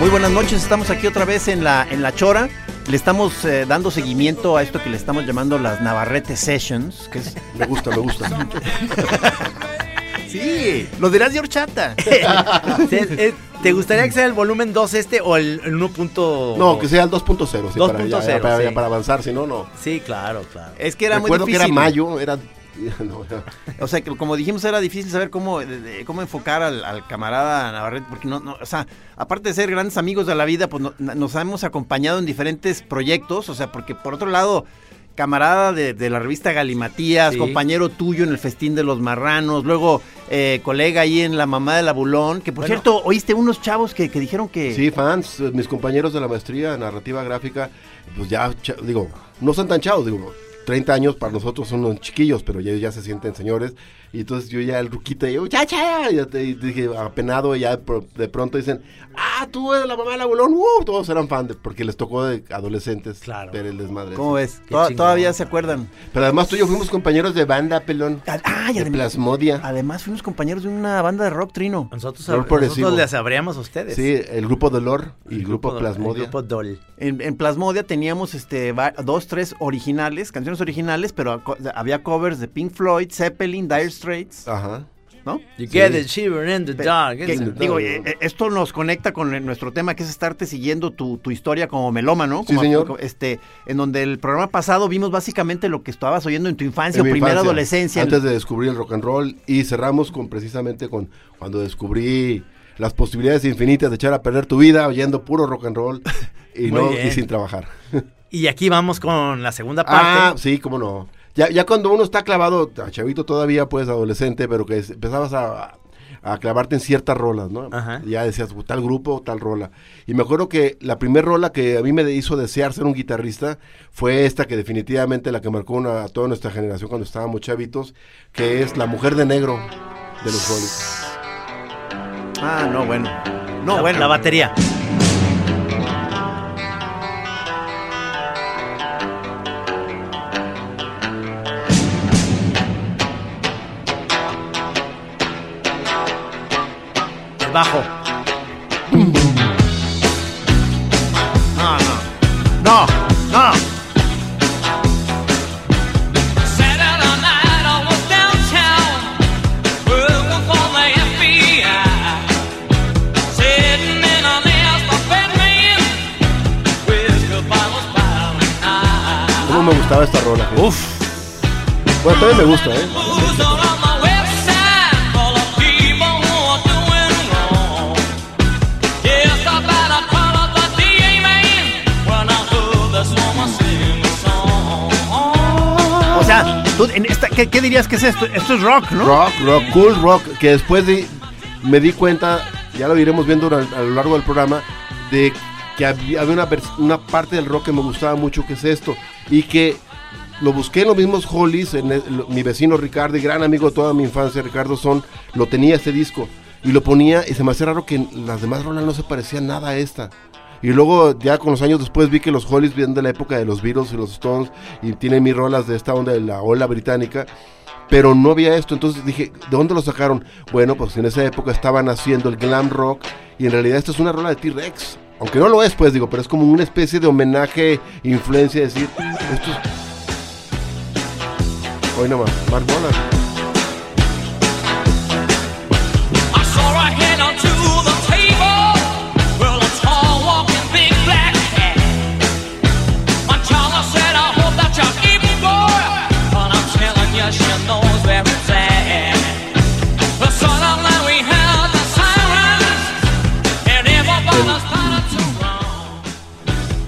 Muy buenas noches, estamos aquí otra vez en la, en la Chora. Le estamos eh, dando seguimiento a esto que le estamos llamando las Navarrete Sessions, que es... Me gusta, me gusta. Sí, lo dirás de horchata. Eh, ¿Te gustaría que sea el volumen 2 este o el, el 1. No, que sea el 2.0, sí, para, ya- 2.0, ya para, sí. para avanzar, si no, no. Sí, claro, claro. Es que era Recuerdo muy que difícil. era mayo, era... no, O sea, que como dijimos, era difícil saber cómo, de- de- cómo enfocar al, al camarada Navarrete, porque no, no, o sea, aparte de ser grandes amigos de la vida, pues no- nos hemos acompañado en diferentes proyectos, o sea, porque por otro lado, camarada de, de la revista Galimatías, Sí. compañero tuyo en el Festín de los Marranos, luego eh, colega ahí en La Mamá del Abulón, que por Bueno. cierto, oíste unos chavos que, que dijeron que... Sí, fans, mis compañeros de la maestría en narrativa gráfica, pues ya, digo, no son tan chavos, digo, 30 años para nosotros son unos chiquillos, pero ya, ya se sienten señores. Y entonces yo ya el ruquita, y yo, ya, ya, ya, te- y dije, apenado, y ya de pro- de pronto dicen, ah, tú eres la mamá del abuelón, uh, todos eran fan, de- porque les tocó de adolescentes Claro. ver el desmadre. ¿Cómo ves? Todavía se acuerdan. Pero además tú y yo fuimos compañeros de banda, pelón, Ah, y de además, Plasmodia. además fuimos compañeros de una banda de rock trino. Nosotros, nosotros les sabríamos a ustedes. Sí, el grupo Dolor y el grupo, Dol- Plasmodia. El grupo Dol. En, en Plasmodia teníamos este va- dos, tres originales, canciones originales, pero había covers de Pink Floyd, Zeppelin, Dire Straits, Ajá. ¿no? You Sí. get it, shiver in the dark. que- digo, eh, eh, esto nos conecta con nuestro tema que es estarte siguiendo tu, tu historia como melómano. Sí, como- señor. como, Este, en donde el programa pasado vimos básicamente lo que estabas oyendo en tu infancia En o primera infancia, adolescencia. Antes de descubrir el rock and roll y cerramos con precisamente con cuando descubrí las posibilidades infinitas de echar a perder tu vida oyendo puro rock and roll y no y sin trabajar. Y aquí vamos con la segunda Ah, parte. sí, cómo no. Ya, ya cuando uno está clavado, chavito todavía, pues adolescente, pero que es- empezabas a, a clavarte en ciertas rolas, ¿no? Ajá. Ya decías, "Uh, tal grupo, tal rola. Y me acuerdo que la primera rola que a mí me hizo desear ser un guitarrista fue esta que definitivamente la que marcó una, a toda nuestra generación cuando estábamos chavitos, que es La Mujer de Negro de los Rolling. Ah, no, bueno. No, la, bueno. la batería. El bajo. No, no. No, no. Saturday night I was downtown working for the FBI. Sitting in an Escofet man with the bottles piling high. ¿Cómo me gustaba esta rola? Uf. Bueno, todavía me gusta, ¿eh? En esta, ¿qué, dirías que es esto? Esto es rock, ¿no? Rock, rock, cool rock, que después de, me di cuenta, ya lo iremos viendo a lo largo del programa, de que había, una, parte del rock que me gustaba mucho, que es esto, y que lo busqué en los mismos Hollies, mi vecino Ricardo, y gran amigo de toda mi infancia, Ricardo Son, lo tenía este disco, y lo ponía, y se me hacía raro que las demás rolas no se parecían nada a esta. Y luego, ya con los años después, vi que los Hollies vienen de la época de los Beatles y los Stones, y tienen mis rolas de esta onda de la ola británica, pero no había esto. Entonces dije, ¿de dónde lo sacaron? Bueno, pues en esa época estaban haciendo el glam rock y en realidad esto es una rola de T-Rex. Aunque no lo es, pues digo, pero es como una especie de homenaje, influencia, decir, esto es... Hoy nomás, Mark Bolan.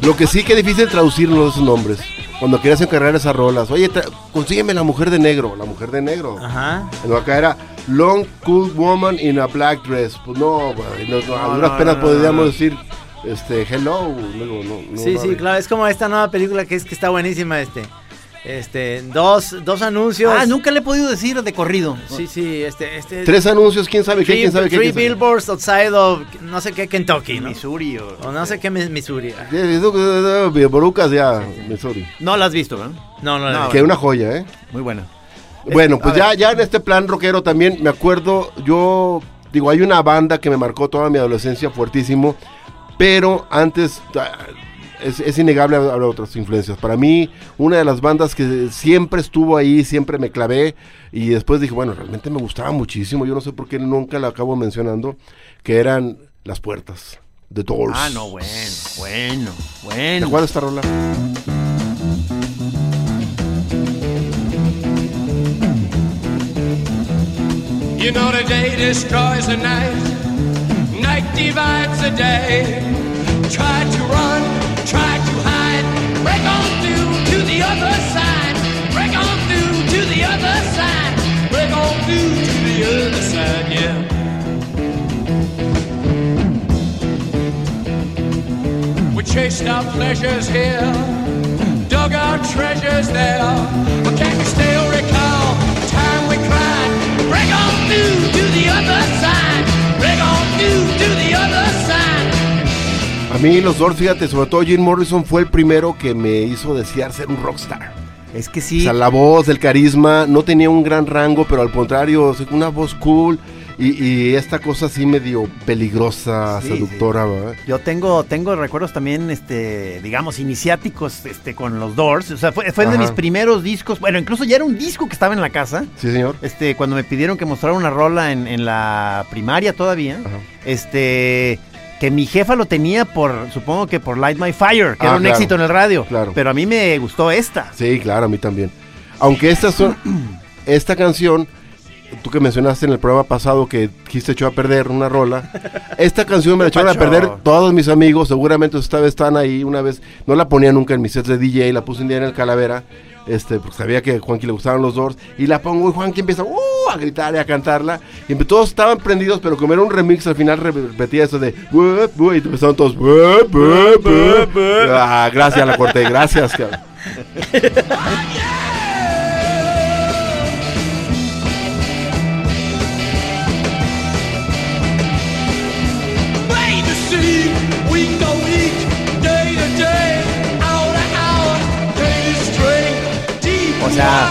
Lo que sí que es difícil traducirlos esos nombres. Cuando querías encargar esas rolas. Oye, consígueme la mujer de negro. La mujer de negro. Ajá. No, acá era Long Cool Woman in a Black Dress. Pues no, no, no, a duras penas podríamos decir este Hello. luego, no, no, Sí, sí, claro. Es como esta nueva película que es que está buenísima, este. Este, dos, dos anuncios. Ah, nunca le he podido decir de corrido. Sí, sí, este, este. Tres anuncios, quién sabe qué, quién sabe qué. three billboards outside of no sé qué Kentucky, ¿no? Missouri o... O no sé qué Mi- Missouri. Eso, eh, eh, Borucas ya, Missouri. No la has visto, ¿verdad? No, no, No, no. Que una joya, ¿eh? Muy buena. Bueno, pues ya, ya en este plan rockero también me acuerdo, yo digo, hay una banda que me marcó toda mi adolescencia fuertísimo, pero antes ah, es, es innegable haber otras influencias. Para mí, una de las bandas que siempre estuvo ahí, siempre me clavé, y después dije, bueno, realmente me gustaba muchísimo, yo no sé por qué nunca la acabo mencionando, que eran Las Puertas, The Doors. Ah, no, bueno, bueno, ¿Te bueno. de esta rola? You know the day destroys the night, night divides the day. Try to run, break on through to the other side, break on through to the other side, break on through to the other side, yeah. We chased our pleasures here, dug our treasures there. But can you still recall the time we cried? Break on through to the other side. A mí los Doors, fíjate, sobre todo Jim Morrison fue el primero que me hizo desear ser un rockstar. Es que O sí. sea, la voz, el carisma, no tenía un gran rango, pero al contrario, o una voz cool y, y esta cosa así medio peligrosa, Sí, seductora, ¿verdad? Yo tengo, tengo recuerdos también, este, digamos, iniciáticos, este, con los Doors. O sea, fue, fue de mis primeros discos. Bueno, incluso ya era un disco que estaba en la casa. Sí, señor. Este, cuando me pidieron que mostrara una rola en, en la primaria todavía. Ajá. Este, que mi jefa lo tenía por, supongo que por Light My Fire, que Ah, era un claro. éxito en el radio. Claro. Pero a mí me gustó esta. Sí, claro, a mí también. Aunque esta, son, esta canción, tú que mencionaste en el programa pasado que quiste echó a perder una rola, esta canción me la echaron a perder todos mis amigos, seguramente esta vez están ahí una vez, no la ponía nunca en mis sets de DJ, la puse un día en el Calavera, este, porque sabía que a Juanqui le gustaban los Doors, y la pongo y Juanqui empieza "Uh", a gritar y a cantarla, y todos estaban prendidos, pero como era un remix, al final re- repetía eso de y empezaron todos. Ah, gracias, la corté, gracias. O sea,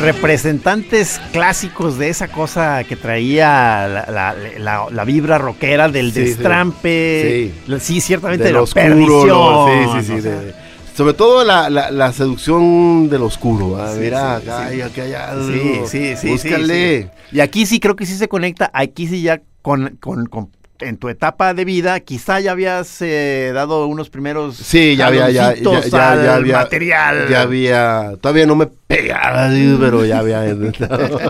representantes clásicos de esa cosa que traía la, la- la- la vibra rockera del Sí, destrampe. Sí. Sí, ciertamente del la oscuro, perdición, lo- sí, sí, sí, sea, de- sobre todo la, la, la seducción del oscuro. ah, Sí, mira, sí, acá, sí. hay- acá hay algo. Sí, sí, sí. Búscale. Y aquí sí creo que sí se conecta. Aquí sí ya con, con- con- en tu etapa de vida, quizá ya habías eh, dado unos primeros Sí, ya había, ya, ya, ya, ya había, material. ya había, todavía no me pegaba, sí, pero ya había intentado,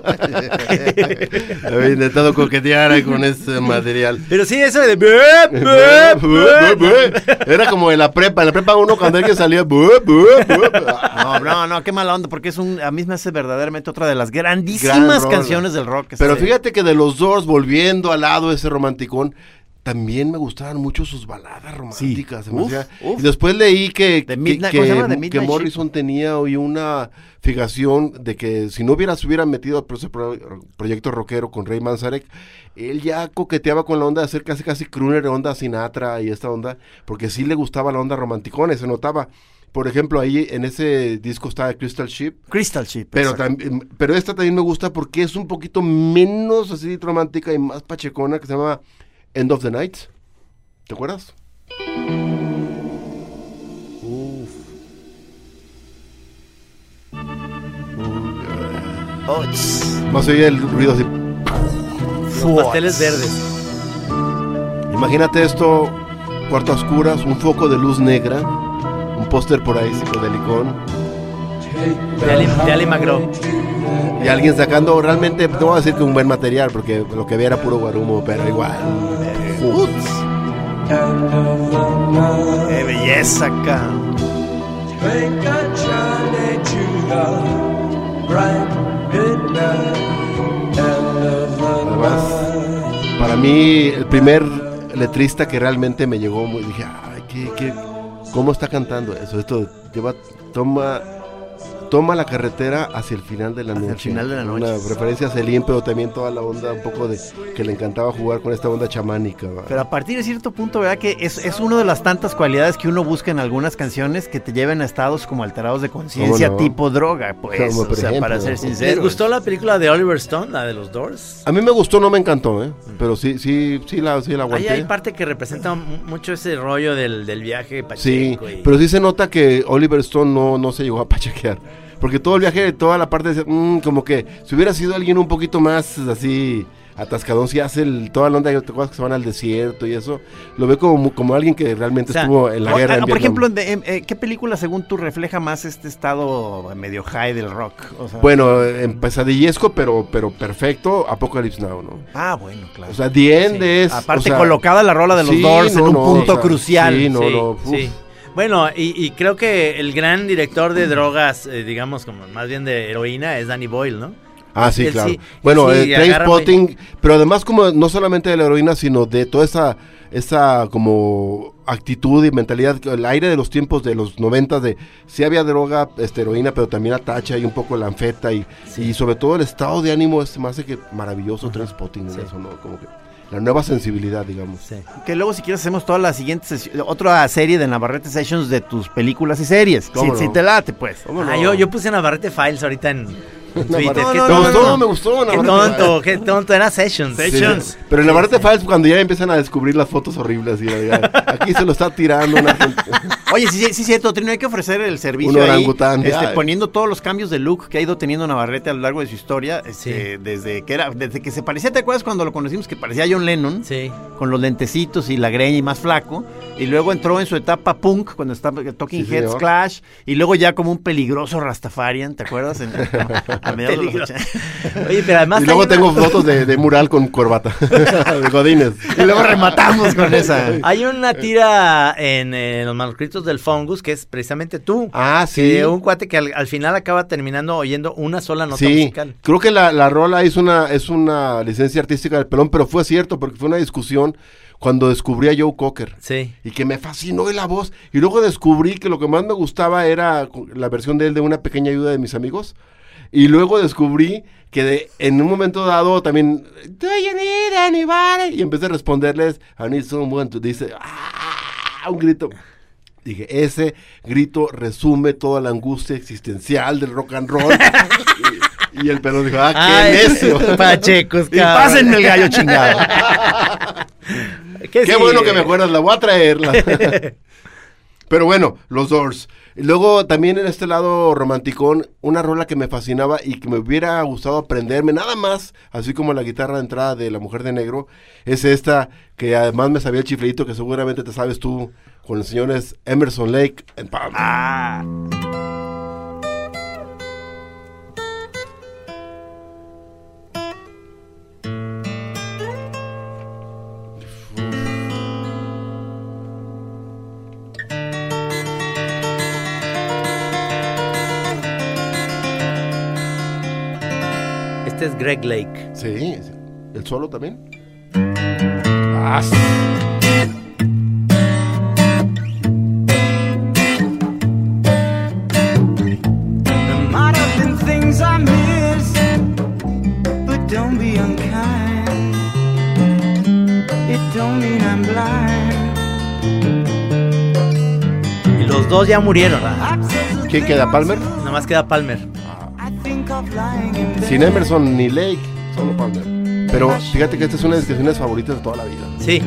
había intentado coquetear con este material. Pero sí, eso de. Era como en la prepa, en la prepa uno cuando alguien salía, No, no, no, qué mala onda, porque es un, a mí me hace verdaderamente otra de las Gran grandísimas canciones del rock. Pero fíjate que de los Doors, volviendo al lado de ese romanticón, también me gustaban mucho sus baladas románticas. Uf, uf. Y después leí que, que- Morrison tenía hoy una fijación de que si no hubiera, se hubiera metido a ese pro- proyecto rockero con Ray Manzarek, él ya coqueteaba con la onda de hacer casi casi crooner, onda Sinatra y esta onda, porque sí le gustaba la onda romanticona y se notaba. Por ejemplo, ahí en ese disco estaba Crystal Ship, Crystal Ship. pero, también, pero esta también me gusta porque es un poquito menos así romántica y más pachecona que se llama End of the Night. ¿Te acuerdas? Oh, tss. Más oye el ruido así. Los pasteles verdes. Imagínate esto, cuarto a oscuras, un foco de luz negra, un póster por ahí psicodelicón De Ali, de Ali McGraw. Y alguien sacando realmente, no voy a decir que un buen material porque lo que había era puro guarumo, pero igual. Night. ¡Qué belleza acá! Además. Para mí, el primer letrista que realmente me llegó, muy, dije, ay, ¿qué, qué, ¿cómo está cantando eso? Esto lleva, toma, toma la carretera hacia el final de la Hacia el noche. final de la Una noche. referencia a Celine, pero también toda la onda un poco de que le encantaba jugar con esta onda chamánica. Pero a partir de cierto punto, ¿verdad? Que es, es una de las tantas cualidades que uno busca en algunas canciones que te lleven a estados como alterados de conciencia, tipo droga, pues. Como o sea, ejemplo. para ser ¿Les sincero. ¿Les gustó la película de Oliver Stone, la de los Doors? A mí me gustó, no me encantó, ¿eh? Pero sí, sí, sí la, sí la Ahí aguanté. hay parte que representa mu- mucho ese rollo del, del viaje Sí, Pacheco. y- pero sí se nota que Oliver Stone no, no se llegó a pachequear. Porque todo el viaje, toda la parte de mm, como que si hubiera sido alguien un poquito más así atascadón, si hace el, toda la onda de cosas que se van al desierto y eso, lo ve como, como alguien que realmente O sea, estuvo en la O- guerra. ah, en por ejemplo, de- em, eh, ¿qué película según tú refleja más este estado medio high del rock? O sea- Bueno, en pesadillesco, pero, pero perfecto, Apocalypse Now, ¿no? Ah, bueno, claro. O sea, The End es... Aparte o sea, colocada la rola de los sí, Doors en un no, punto o sea, crucial. Sí, no, sí, no, uf. Bueno, y, y creo que el gran director de drogas, eh, digamos, como más bien de heroína, es Danny Boyle, ¿no? Ah, sí, Él claro. sí- bueno, sí, eh, pero además como no solamente de la heroína, sino de toda esa esa como actitud y mentalidad, el aire de los tiempos de los 90 de sí había droga, este, heroína, pero también la tacha y un poco la anfeta y, y sobre todo el estado de ánimo es más que maravilloso Trainspotting eso, ¿no? Como que la nueva sensibilidad, digamos. Sí. Que luego si quieres hacemos toda la siguiente otra serie de Navarrete Sessions de tus películas y series. Si, ¿Cómo si no? te late, pues. ¿Cómo Ah, no? yo, yo puse Navarrete Files ahorita en Twitter. No, qué no, tonto. me gustó, me gustó, Qué Navarrete tonto, qué tonto, era Sessions. Sí. Pero en la Barrete Files, cuando ya empiezan a descubrir las fotos horribles, y ya, aquí se lo está tirando una gente. Oye, sí, sí, sí, cierto, Trino, hay que ofrecer el servicio Un ahí, orangután, este, ya. poniendo todos los cambios de look que ha ido teniendo Navarrete a lo largo de su historia, este, desde que era, desde que se parecía, ¿te acuerdas cuando lo conocimos que parecía John Lennon? Sí. Con los lentecitos y la greña y más flaco, y luego entró en su etapa punk cuando estaba Talking Sí, Heads señor. Clash, y luego ya como un peligroso Rastafarian, ¿te acuerdas? En- a mediados de los Peligroso. 80. Oye, pero además. Y luego una- tengo fotos de, de mural con corbata, de Godines. Y luego rematamos con esa. Hay una tira en, eh, los manuscritos del Fungus que es precisamente tú. Ah, sí. Que un cuate que al, al final acaba terminando oyendo una sola nota Sí, musical. creo que la, la rola es una, es una licencia artística del pelón, pero fue cierto porque fue una discusión cuando descubrí a Joe Cocker. Sí. Y que me fascinó la voz. Y luego descubrí que lo que más me gustaba era la versión de él de una pequeña ayuda de mis amigos. Y luego descubrí que de- en un momento dado también, ¿Do you need anybody? Y empecé a responderles, I need someone to, dice, ¡ah! Un grito. Dije, ese grito resume toda la angustia existencial del rock and roll. y, y el pelón dijo, ¡ah, qué Ay, necio! Pachecos, Y pásenme el gallo chingado. Que Qué sí, bueno que me acuerdas, la voy a traerla. Pero bueno, los Doors. Luego también en este lado romanticón, una rola que me fascinaba y que me hubiera gustado aprenderme nada más, así como la guitarra de entrada de La Mujer de Negro, es esta que además me sabía el chiflito que seguramente te sabes tú con los señores Emerson Lake Palmer. Ah. Este es Greg Lake. Sí, el solo también. Ah, sí. There might have been things I missed, but don't be unkind. It don't mean I'm blind. Y los dos ya murieron. ¿Quién queda, Palmer? Nada más queda Palmer. I Sin Emerson ni Lake, solo Palmer. Pero fíjate que esta es una de mis canciones favoritas de toda la vida. Sí.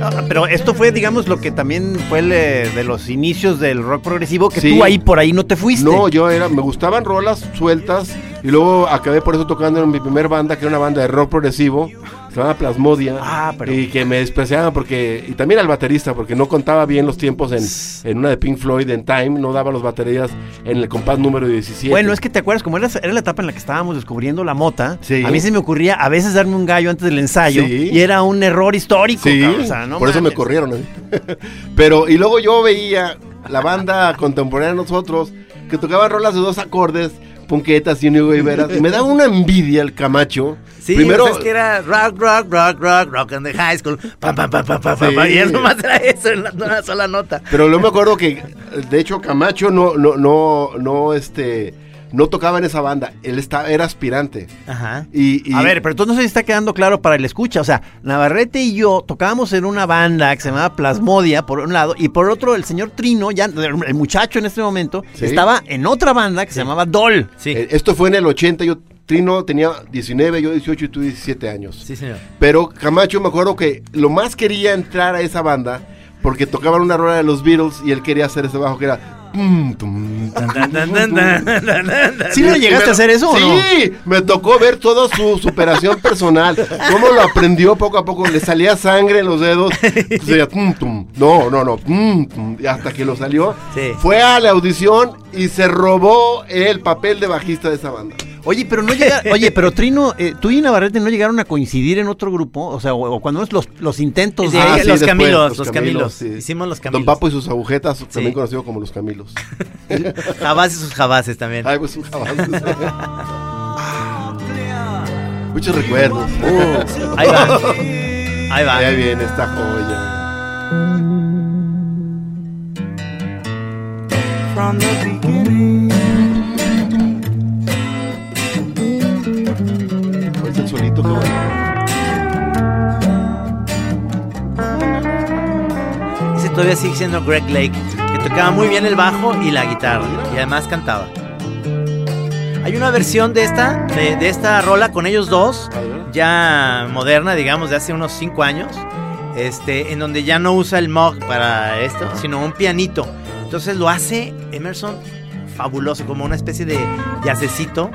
Ah, Pero esto fue, digamos, lo que también fue el, eh, de los inicios del rock progresivo, que Sí. tú ahí por ahí no te fuiste. No, yo era, me gustaban rolas sueltas Y luego acabé por eso tocando en mi primer banda, que era una banda de rock progresivo, se llamaba Plasmodia. Ah, pero- Y que me despreciaban porque, y también al baterista, porque no contaba bien los tiempos en, en una de Pink Floyd, en Time, no daba los baterías en el compás número 17. Bueno, es que te acuerdas, como era, era la etapa en la que estábamos descubriendo la mota, Sí. a mí se me ocurría a veces darme un gallo antes del ensayo Sí. y era un error histórico. Sí, cabrón, o sea, no por eso me corrieron. mí. Pero, y luego yo veía la banda contemporánea de nosotros que tocaban rolas de dos acordes, punquetas y Iberas, y me daba una envidia el Camacho. Sí, Primero, pues es que era rock, rock, rock, rock, rock in the high school. Pam, pam, pam, pam, pam, Sí. Y eso nomás era eso en una sola nota. pero luego me acuerdo que, de hecho, Camacho no, no, no, no, este, no tocaba en esa banda, él estaba, era aspirante. Ajá. Y, y- A ver, pero entonces no sé si está quedando claro para el escucha. O sea, Navarrete y yo tocábamos en una banda que se llamaba Plasmodia, por un lado, y por otro, el señor Trino, ya el muchacho en este momento, Sí. estaba en otra banda que se llamaba Doll. Sí. eh, esto fue en el 80, yo, Trino tenía 19, yo 18 y tú 17 años. Sí, señor. Pero Camacho me acuerdo que lo más quería entrar a esa banda porque tocaban una rueda de los Beatles y él quería hacer ese bajo que era... ¿Sí Y llegaste a hacer eso o no? Sí, me tocó ver toda su superación personal. Cómo lo aprendió poco a poco. Le salía sangre en los dedos. Tum. No, no, no. Y hasta que lo salió. Sí. Fue a la audición y se robó el papel de bajista de esa banda. Oye, pero no llega, oye, pero Trino, eh, tú y Navarrete no llegaron a coincidir en otro grupo, o sea, o, o cuando es los, los intentos de- Ah, sí, los después, Camilos, los Camilos. sí. Hicimos los Don Camilos. Papo y sus agujetas, también conocido como los Camilos. Jabás y sus jabases también. Ay, pues un jabón. Muchos recuerdos. Uh, ahí va. Ahí va. Ahí viene esta joya. from the beginning. Todavía sigue siendo Greg Lake, que tocaba muy bien el bajo y la guitarra. Y además cantaba. Hay una versión de esta, de, de esta rola con ellos dos, ya moderna, digamos, de hace unos 5 años, este, en donde ya no usa el Moog para esto, sino un pianito. Entonces lo hace Emerson fabuloso, como una especie de yacecito.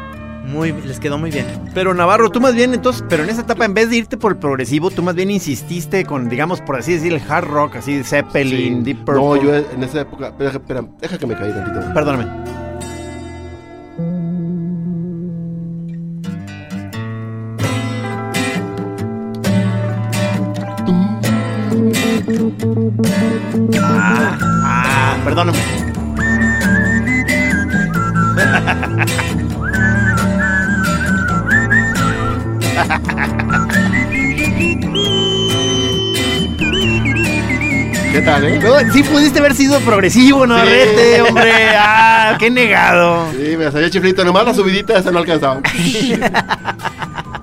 Muy, les quedó muy bien. Pero Navarro, tú más bien, entonces, pero en esa etapa, en vez de irte por el progresivo, tú más bien insististe con, digamos, por así decir, el hard rock, así de Zeppelin, Sí. Deep Purple. No, yo en esa época. Espera, espera, deja que me caí tantito. Perdóname. Ah, ah, perdóname. ¿Qué tal, eh? No, sí pudiste haber sido progresivo, Navarrete, hombre. Ah, qué negado. Sí, me salía chiflito. Nomás la subidita esa no alcanzaba.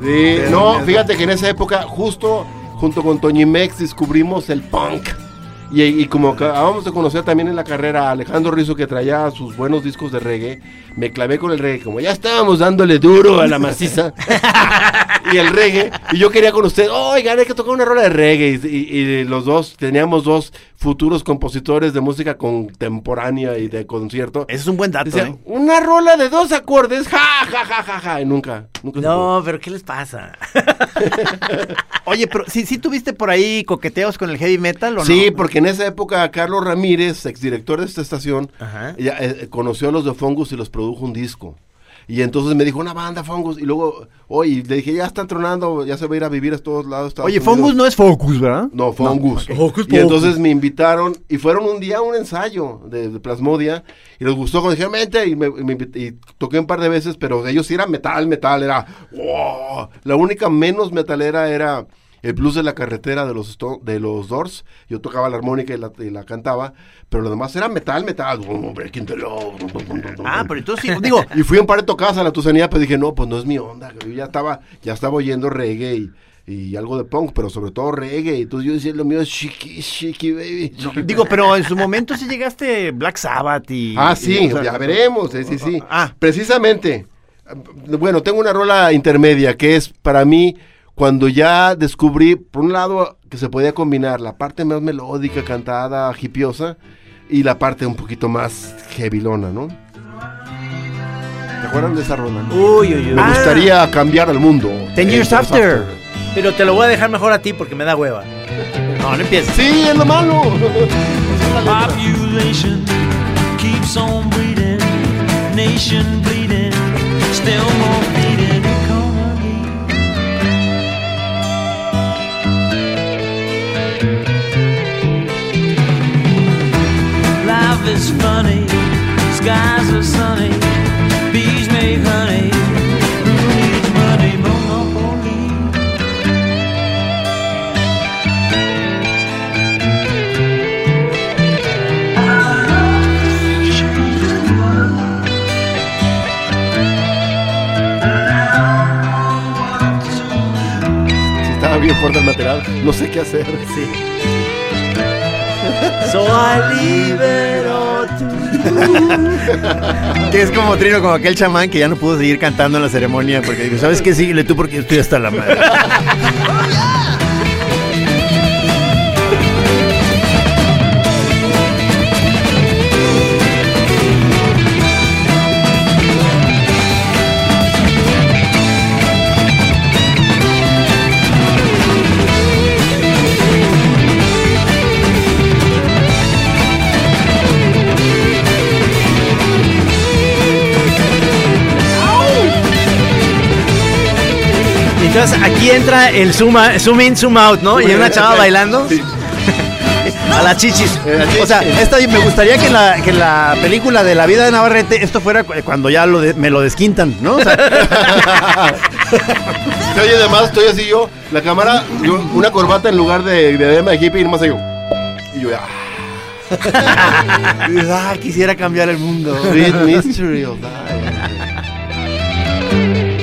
Sí, no, fíjate que en esa época, justo junto con Toñi Mex, descubrimos el punk. Y, y como acabamos de conocer también en la carrera a Alejandro Rizzo que traía sus buenos discos de reggae, me clavé con el reggae. Como ya estábamos dándole duro a la maciza y el reggae, y yo quería con usted, oigan, hay que tocar una rola de reggae. Y, y- y los dos, teníamos dos futuros compositores de música contemporánea y de concierto. Ese es un buen dato, Decía, ¿eh? una rola de dos acordes, ja, ja, ja, ja, ja, y nunca, nunca. No, pero ¿qué les pasa? Oye, pero ¿sí, sí tuviste por ahí coqueteos con el heavy metal o no? Sí, porque en esa época Carlos Ramírez, exdirector de esta estación, Ajá. ya, eh, conoció a los de Fongus y los produjo un disco. Y entonces me dijo, una banda Fongus. Y luego, oye, le dije, ya están tronando, ya se va a ir a vivir a todos lados. Estados Oye, Unidos". Fungus no es Focus, ¿verdad? No, Fongus. ok. Hocus y entonces me invitaron y fueron un día a un ensayo de, de Plasmodia y les gustó vente, y, me, me y toqué un par de veces, pero ellos sí eran metal, metal, era, wow. La única menos metalera era el blues de la carretera de los, de los Doors. Yo tocaba la armónica y la, y la cantaba, pero lo demás era metal, metal. Ah, pero entonces sí, digo, Y fui un par de tocadas a la Tusanía, pero dije, no, pues no es mi onda. Yo ya estaba, ya estaba oyendo reggae y, y algo de punk, pero sobre todo reggae. Entonces yo decía, lo mío es chiqui, chiqui, baby. chiqui". digo, pero en su momento sí llegaste Black Sabbath y... Ah, sí, y, o sea, ya veremos, sí, sí, sí. Ah. Precisamente, bueno, tengo una rola intermedia que es para mí cuando ya descubrí, por un lado, que se podía combinar la parte más melódica, cantada, hipiosa, y la parte un poquito más heavilona, ¿no? ¿Te acuerdan de esa rola? Uy, uy, uy. Me gustaría cambiar al mundo. Ten Years After. Pero te lo voy a dejar mejor a ti porque me da hueva. No, no empieces. Sí, es lo malo. Population keeps on breeding, nation bleeding, still more Life is funny, skies are sunny, bees make honey. Who needs money? Monopoly. Sí, estaba bien fuerte el material. No sé qué hacer. Sí. So I libero Que es como Trino, como aquel chamán que ya no pudo seguir cantando en la ceremonia porque dijo, ¿sabes qué? Síguele tú porque yo estoy hasta la madre. Entonces aquí entra el zoom, in, zoom out, ¿no? Y hay una chava bailando. A las chichis. O sea, esta, me gustaría que en, la, que en la película de la vida de Navarrete esto fuera cu- cuando ya lo de- me lo desquintan, ¿no? O sea, Se oye además, estoy así yo, la cámara, yo, una corbata en lugar de diadema de hippie y nomás yo. Y yo, ah, ah, quisiera cambiar el mundo. Mystery of Life.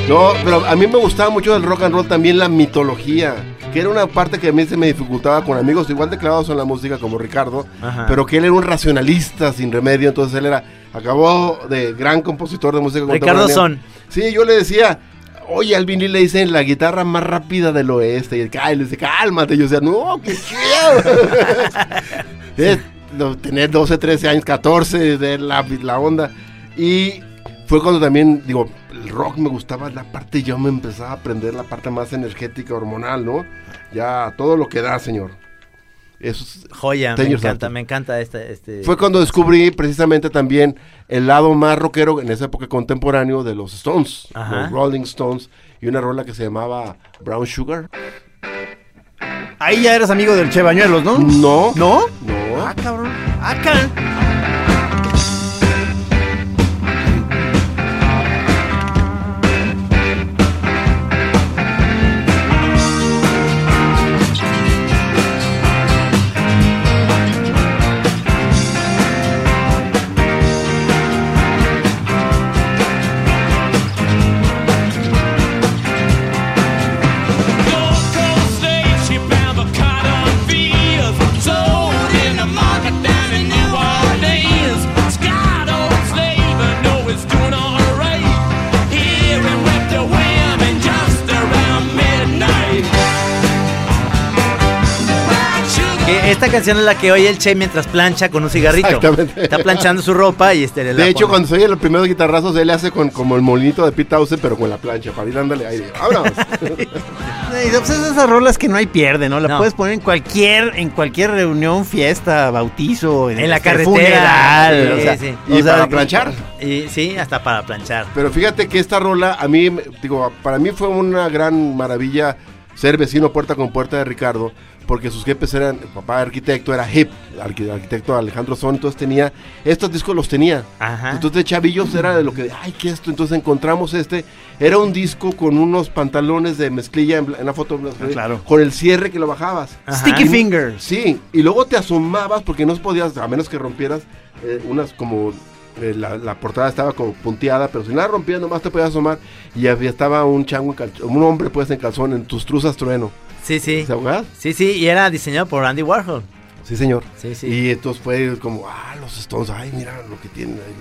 No, pero a mí me gustaba mucho del rock and roll también la mitología, que era una parte que a mí se me dificultaba con amigos igual de clavados en la música como Ricardo, Ajá. pero que él era un racionalista sin remedio, entonces él era, acabó de gran compositor de música Ricardo. Son. Sí, yo le decía, oye, al Vinny le dicen la guitarra más rápida del oeste. Y él, "Ay", le dice, cálmate. Y yo decía, no, qué chido. tener 12, 13 años, 14, de la, la onda. Y fue cuando también, digo, el rock me gustaba la parte, yo me empezaba a aprender la parte más energética, hormonal, ¿no? Ya todo lo que da, señor. Eso es- Joya, me encanta, After. me encanta este. este fue cuando descubrí precisamente también el lado más rockero en esa época contemporáneo de los Stones, Ajá. los Rolling Stones, y una rola que se llamaba Brown Sugar. Ahí ya eres amigo del Che Bañuelos, ¿no? No. ¿No? No. Ah, cabrón. Ah, esta canción es la que oye el Che mientras plancha con un cigarrito. Exactamente. Está planchando su ropa y este le la De hecho, pone. cuando se oye los primeros guitarrazos, él le hace con, como el molinito de Pete Townsend, pero con la plancha, para ir dándole aire. ¡Vámonos! Pues es esas rolas que no hay pierde, ¿no? La No. puedes poner en cualquier, en cualquier reunión, fiesta, bautizo, En la carretera. funeral, Sí, o sea, sí. Y o sea, para planchar. Y sí, hasta para planchar. Pero fíjate que esta rola, a mí, digo, para mí fue una gran maravilla ser vecino puerta con puerta de Ricardo, porque sus jefes eran, el papá arquitecto era hip, arqui- arquitecto Alejandro Son, entonces tenía, estos discos los tenía. Ajá. Entonces chavillos era de lo que, ay, ¿qué es esto? Entonces encontramos este, era un disco con unos pantalones de mezclilla en, en la foto, claro. con el cierre que lo bajabas. Ajá. Sticky Fingers. Sí, y luego te asomabas porque no podías, a menos que rompieras eh, unas como eh, la, la portada estaba como punteada, pero si no la rompías nomás te podías asomar y había estaba un chango en calzón, un hombre pues en calzón en tus truzas trueno. Sí, sí. ¿Se ahogaba? Sí, sí, y era diseñado por Andy Warhol. Sí, señor. Sí, sí. Y entonces fue como, ah, los Stones, ay, mira lo que tienen. ahí,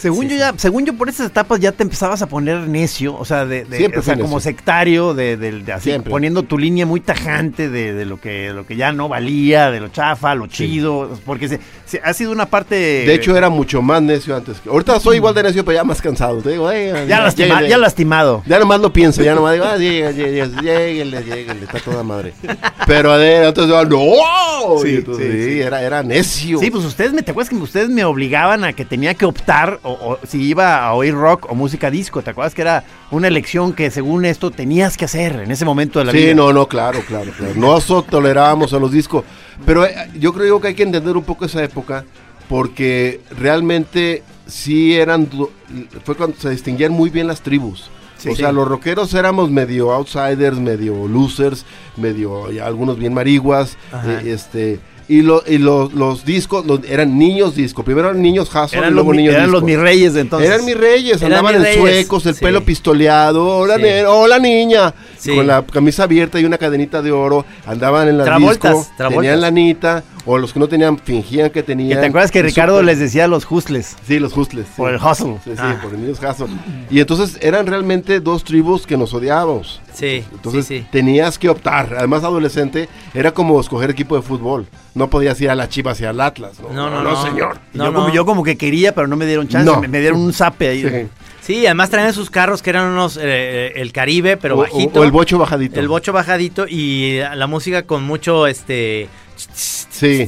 Según Sí, yo sí. ya, según yo por esas etapas ya te empezabas a poner necio, o sea, de, de- o sea, como necio. sectario, de, de- de así, poniendo tu línea muy tajante de, lo que lo que ya no valía, de lo chafa, lo chido, porque se, se- ha sido una parte. De hecho, era mucho más necio antes. que- Ahorita soy igual de necio, pero ya más cansado. Te digo, ya, lastima- lléguenle. ya lastimado. Ya nomás lo pienso, ya nomás digo, ah, lléguenle, lléguenle, está toda madre. Pero de, entonces, ah, no. Entonces, sí. Era, era necio. Sí, pues ustedes me, ¿te acuerdas que ustedes me obligaban a que tenía que optar o, o si iba a oír rock o música disco? ¿Te acuerdas que era una elección que según esto tenías que hacer en ese momento de la Sí, vida? no, no, claro, claro, claro. No so- tolerábamos a los discos. Pero eh, yo creo que hay que entender un poco esa época porque realmente sí eran, fue cuando se distinguían muy bien las tribus. Sí. o sea, Sí. los rockeros éramos medio outsiders, medio losers, medio algunos bien mariguas, eh, este y, lo- y los, los discos los- eran niños disco. Primero eran niños Hassel y Eran, luego niños eran los mis reyes de entonces. Eran mis reyes, Eran andaban mis en suecos, el sí. pelo pistoleado, hola, Sí. ne- hola niña, Sí. con la camisa abierta y una cadenita de oro, andaban en la disco, Travoltas. tenían lanita, o los que no tenían fingían que Que tenían. te acuerdas que Ricardo les decía los hustles Sí, los hustles. sí. por el hustle. Sí, sí, Ah. por el niños hustle. Y entonces eran realmente dos tribus que nos odiábamos. Sí, Entonces sí, sí. tenías que optar. Además, adolescente era como escoger equipo de fútbol. No podías ir a la Chivas y al Atlas. No, No, no, no. señor. No, yo, no. Como, yo como que quería, pero no me dieron chance. No. Me, me dieron un zape ahí. Sí. Sí, además traían sus carros que eran unos, eh, el Caribe, pero O- o- bajito. o el bocho bajadito. El bocho bajadito y la música con mucho, este... Sí,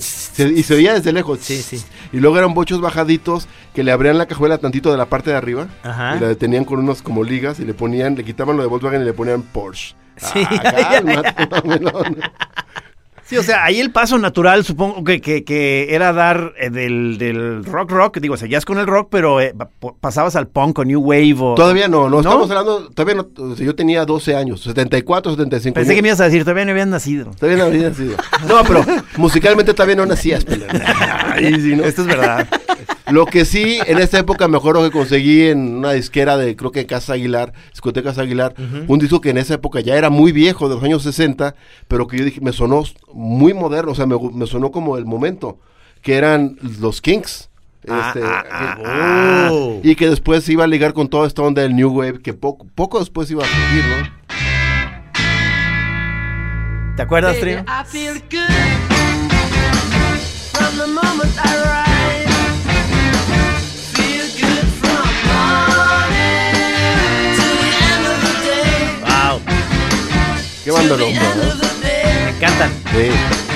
y se oía desde lejos. Sí, sí. Y luego eran bochos bajaditos que le abrían la cajuela tantito de la parte de arriba. Ajá. Y la detenían con unos como ligas y le ponían, le quitaban lo de Volkswagen y le ponían Porsche. Sí. Ah, cálmate. Sí, o sea, ahí el paso natural supongo que, que, que era dar eh, del, del rock rock, digo, seguías con el rock, pero eh, pasabas al punk o new wave o... Todavía no, no, ¿No? estamos hablando, todavía no, o sea, yo tenía 12 años, 74, 75. Pensé que me ibas a decir, todavía no habían nacido. Todavía no había nacido. No, pero musicalmente todavía no nacías, sí, ¿no? Esto es verdad. Lo que sí, en esta época mejor lo que conseguí en una disquera de, creo que Casa Aguilar, discotecas Aguilar, un disco que en esa época ya era muy viejo, de los años 60, pero que yo dije, me sonó muy moderno, o sea, me, me sonó como el momento, que eran los Kings. Ah, Este, ah, ah, oh. Y que después iba a ligar con toda esta onda del New Wave, que poco, poco después iba a surgir, ¿no? ¿Te acuerdas, Trio? Qué banda day. me encantan. Sí.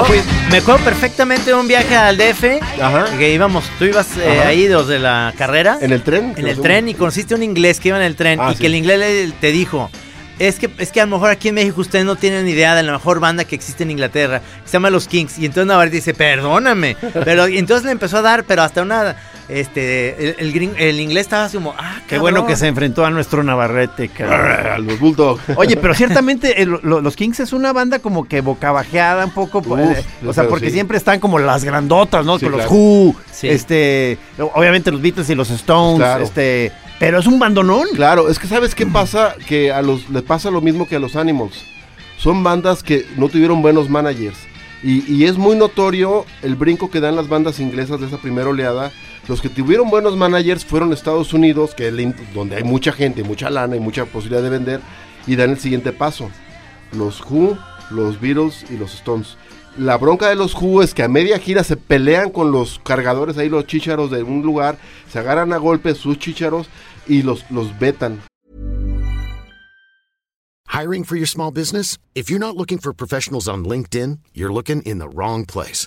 Acuerdo, me acuerdo perfectamente de un viaje al DF, Ajá. que íbamos, tú ibas eh, ahí desde la carrera. ¿En el tren? En el tren y conociste un inglés que iba en el tren Ah, y sí. que el inglés te dijo, es que, es que a lo mejor aquí en México ustedes no tienen idea de la mejor banda que existe en Inglaterra, que se llama Los Kings. Y entonces Navarrete dice, perdóname. Pero y entonces le empezó a dar, pero hasta una, este, el, el, gring- el inglés estaba así como, ah, Qué bueno cabrón". que se enfrentó a nuestro Navarrete, cabrón. A los Bulldogs. Oye, pero ciertamente eh, lo- lo- los Kings es una banda como que boca bajeada un poco, pues, Uf, eh, o sea, porque sí. siempre están como las grandotas, ¿no? Sí, Con los claro. Who, Sí. este, obviamente los Beatles y los Stones, Claro. este, pero es un bandonón. Claro, es que sabes qué pasa, que a los les pasa lo mismo que a los Animals. Son bandas que no tuvieron buenos managers. Y, y es muy notorio el brinco que dan las bandas inglesas de esa primera oleada. Los que tuvieron buenos managers fueron Estados Unidos, que es donde hay mucha gente, mucha lana y mucha posibilidad de vender, y dan el siguiente paso. Los Who, los Beatles y los Stones. La bronca de los Who es que a media gira se pelean con los cargadores ahí, los chícharos de un lugar, se agarran a golpes sus chícharos y los, los vetan. Hiring for your small business? If you're not looking for professionals on LinkedIn, you're looking in the wrong place.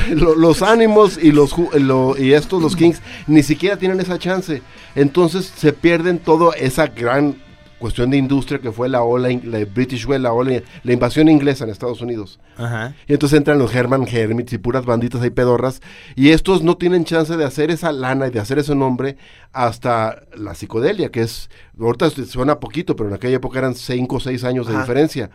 Lo- los ánimos y los ju- lo- y estos los Kings ni siquiera tienen esa chance. Entonces se pierden toda esa gran cuestión de industria que fue la ola, la British Well, la ola, la invasión inglesa en Estados Unidos. Ajá. Y entonces entran los Herman Hermits y puras banditas ahí pedorras. Y estos no tienen chance de hacer esa lana y de hacer ese nombre hasta la psicodelia, que es, ahorita suena poquito, pero en aquella época eran cinco o seis años de diferencia.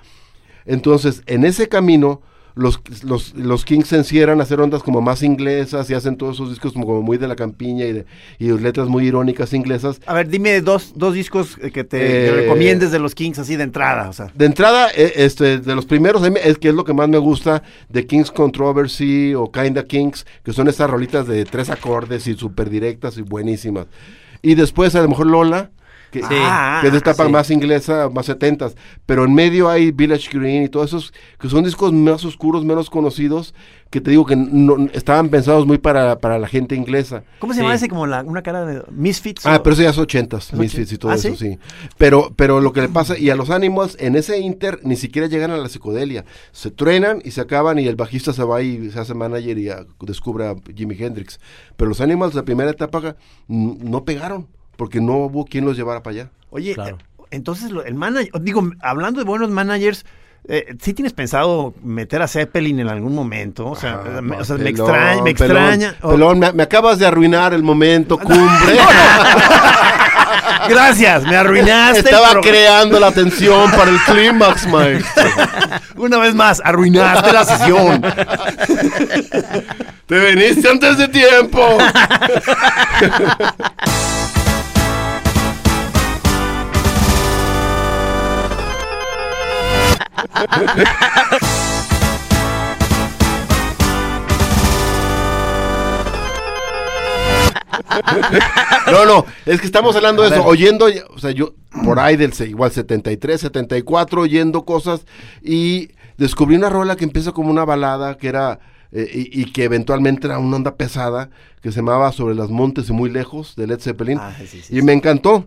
Entonces, en ese camino, los, los, los Kings se encierran a hacer ondas como más inglesas y hacen todos esos discos como, como muy de la campiña y, de, y letras muy irónicas inglesas. A ver, dime dos, dos discos que te que Eh, recomiendes de los Kings así de entrada, o sea. De entrada, eh, este, de los primeros, es que es lo que más me gusta, de King's Controversy o Kinda Kings, que son estas rolitas de tres acordes y súper directas y buenísimas. Y después a lo mejor Lola, que, Sí. que es de etapa sí. más inglesa, más setentas. Pero en medio hay Village Green y todos esos, que son discos más oscuros, menos conocidos, que te digo que no, estaban pensados muy para, para la gente inglesa. ¿Cómo se Sí. llama ese como la, una cara de Misfits? Ah, o- pero eso ya es ochentas, ¿Es Misfits y todo ¿Ah, eso, sí? Pero, pero lo que le pasa, y a los ánimos, en ese inter, ni siquiera llegan a la psicodelia. Se truenan y se acaban y el bajista se va y se hace manager y ah, descubre a Jimi Hendrix. Pero los Animals de primera etapa no pegaron, porque no hubo quien los llevara para allá. Oye, Claro. eh, entonces el manager, digo, hablando de buenos managers, eh, ¿sí tienes pensado meter a Zeppelin en algún momento? O sea, Ah, eh, me, no, o sea, me pelón, extraña, me pelón, extraña. Oh, Pelón, me, me acabas de arruinar el momento cumbre. Gracias, me arruinaste. el Estaba creando la tensión para el clímax, maestro. Una vez más, arruinaste la sesión. Te viniste antes de tiempo. No, no, es que estamos hablando de eso, oyendo, o sea, yo por ahí del igual 73, 74, oyendo cosas y descubrí una rola que empieza como una balada que era eh, y, y que eventualmente era una onda pesada que se llamaba Sobre las montes y muy lejos de Led Zeppelin Ah, sí, sí, y me encantó.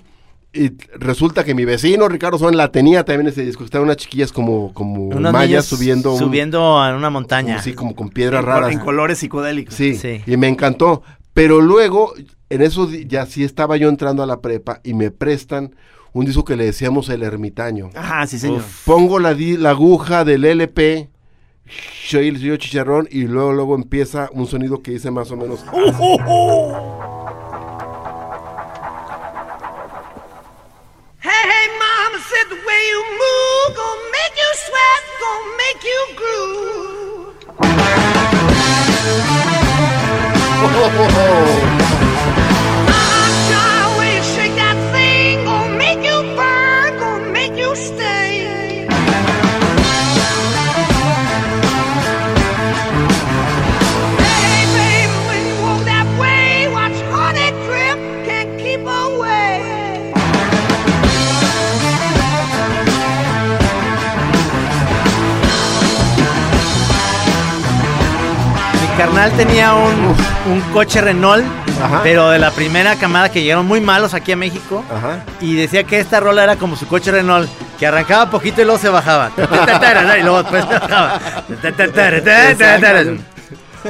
Y resulta que mi vecino Ricardo Son la tenía también ese disco, estaban unas chiquillas como como Unos mayas niños subiendo un- subiendo a una montaña. así como con piedras En, raras. en colores psicodélicos. Sí, Sí. y me encantó. Pero luego, en eso di- ya sí estaba yo entrando a la prepa y me prestan un disco que le decíamos El Ermitaño. Ajá, sí, señor. Pongo la, di- la aguja del LP, soy el señor chicharrón y luego luego empieza un sonido que dice más o menos... Hey, hey, mama said the way you move gonna make you sweat, gonna make you groove. I'm carnal tenía un, un coche Renault, Ajá. pero de la primera camada que llegaron muy malos aquí a México. Ajá. Y decía que esta rola era como su coche Renault, que arrancaba poquito y luego se bajaba. Y luego después se bajaba.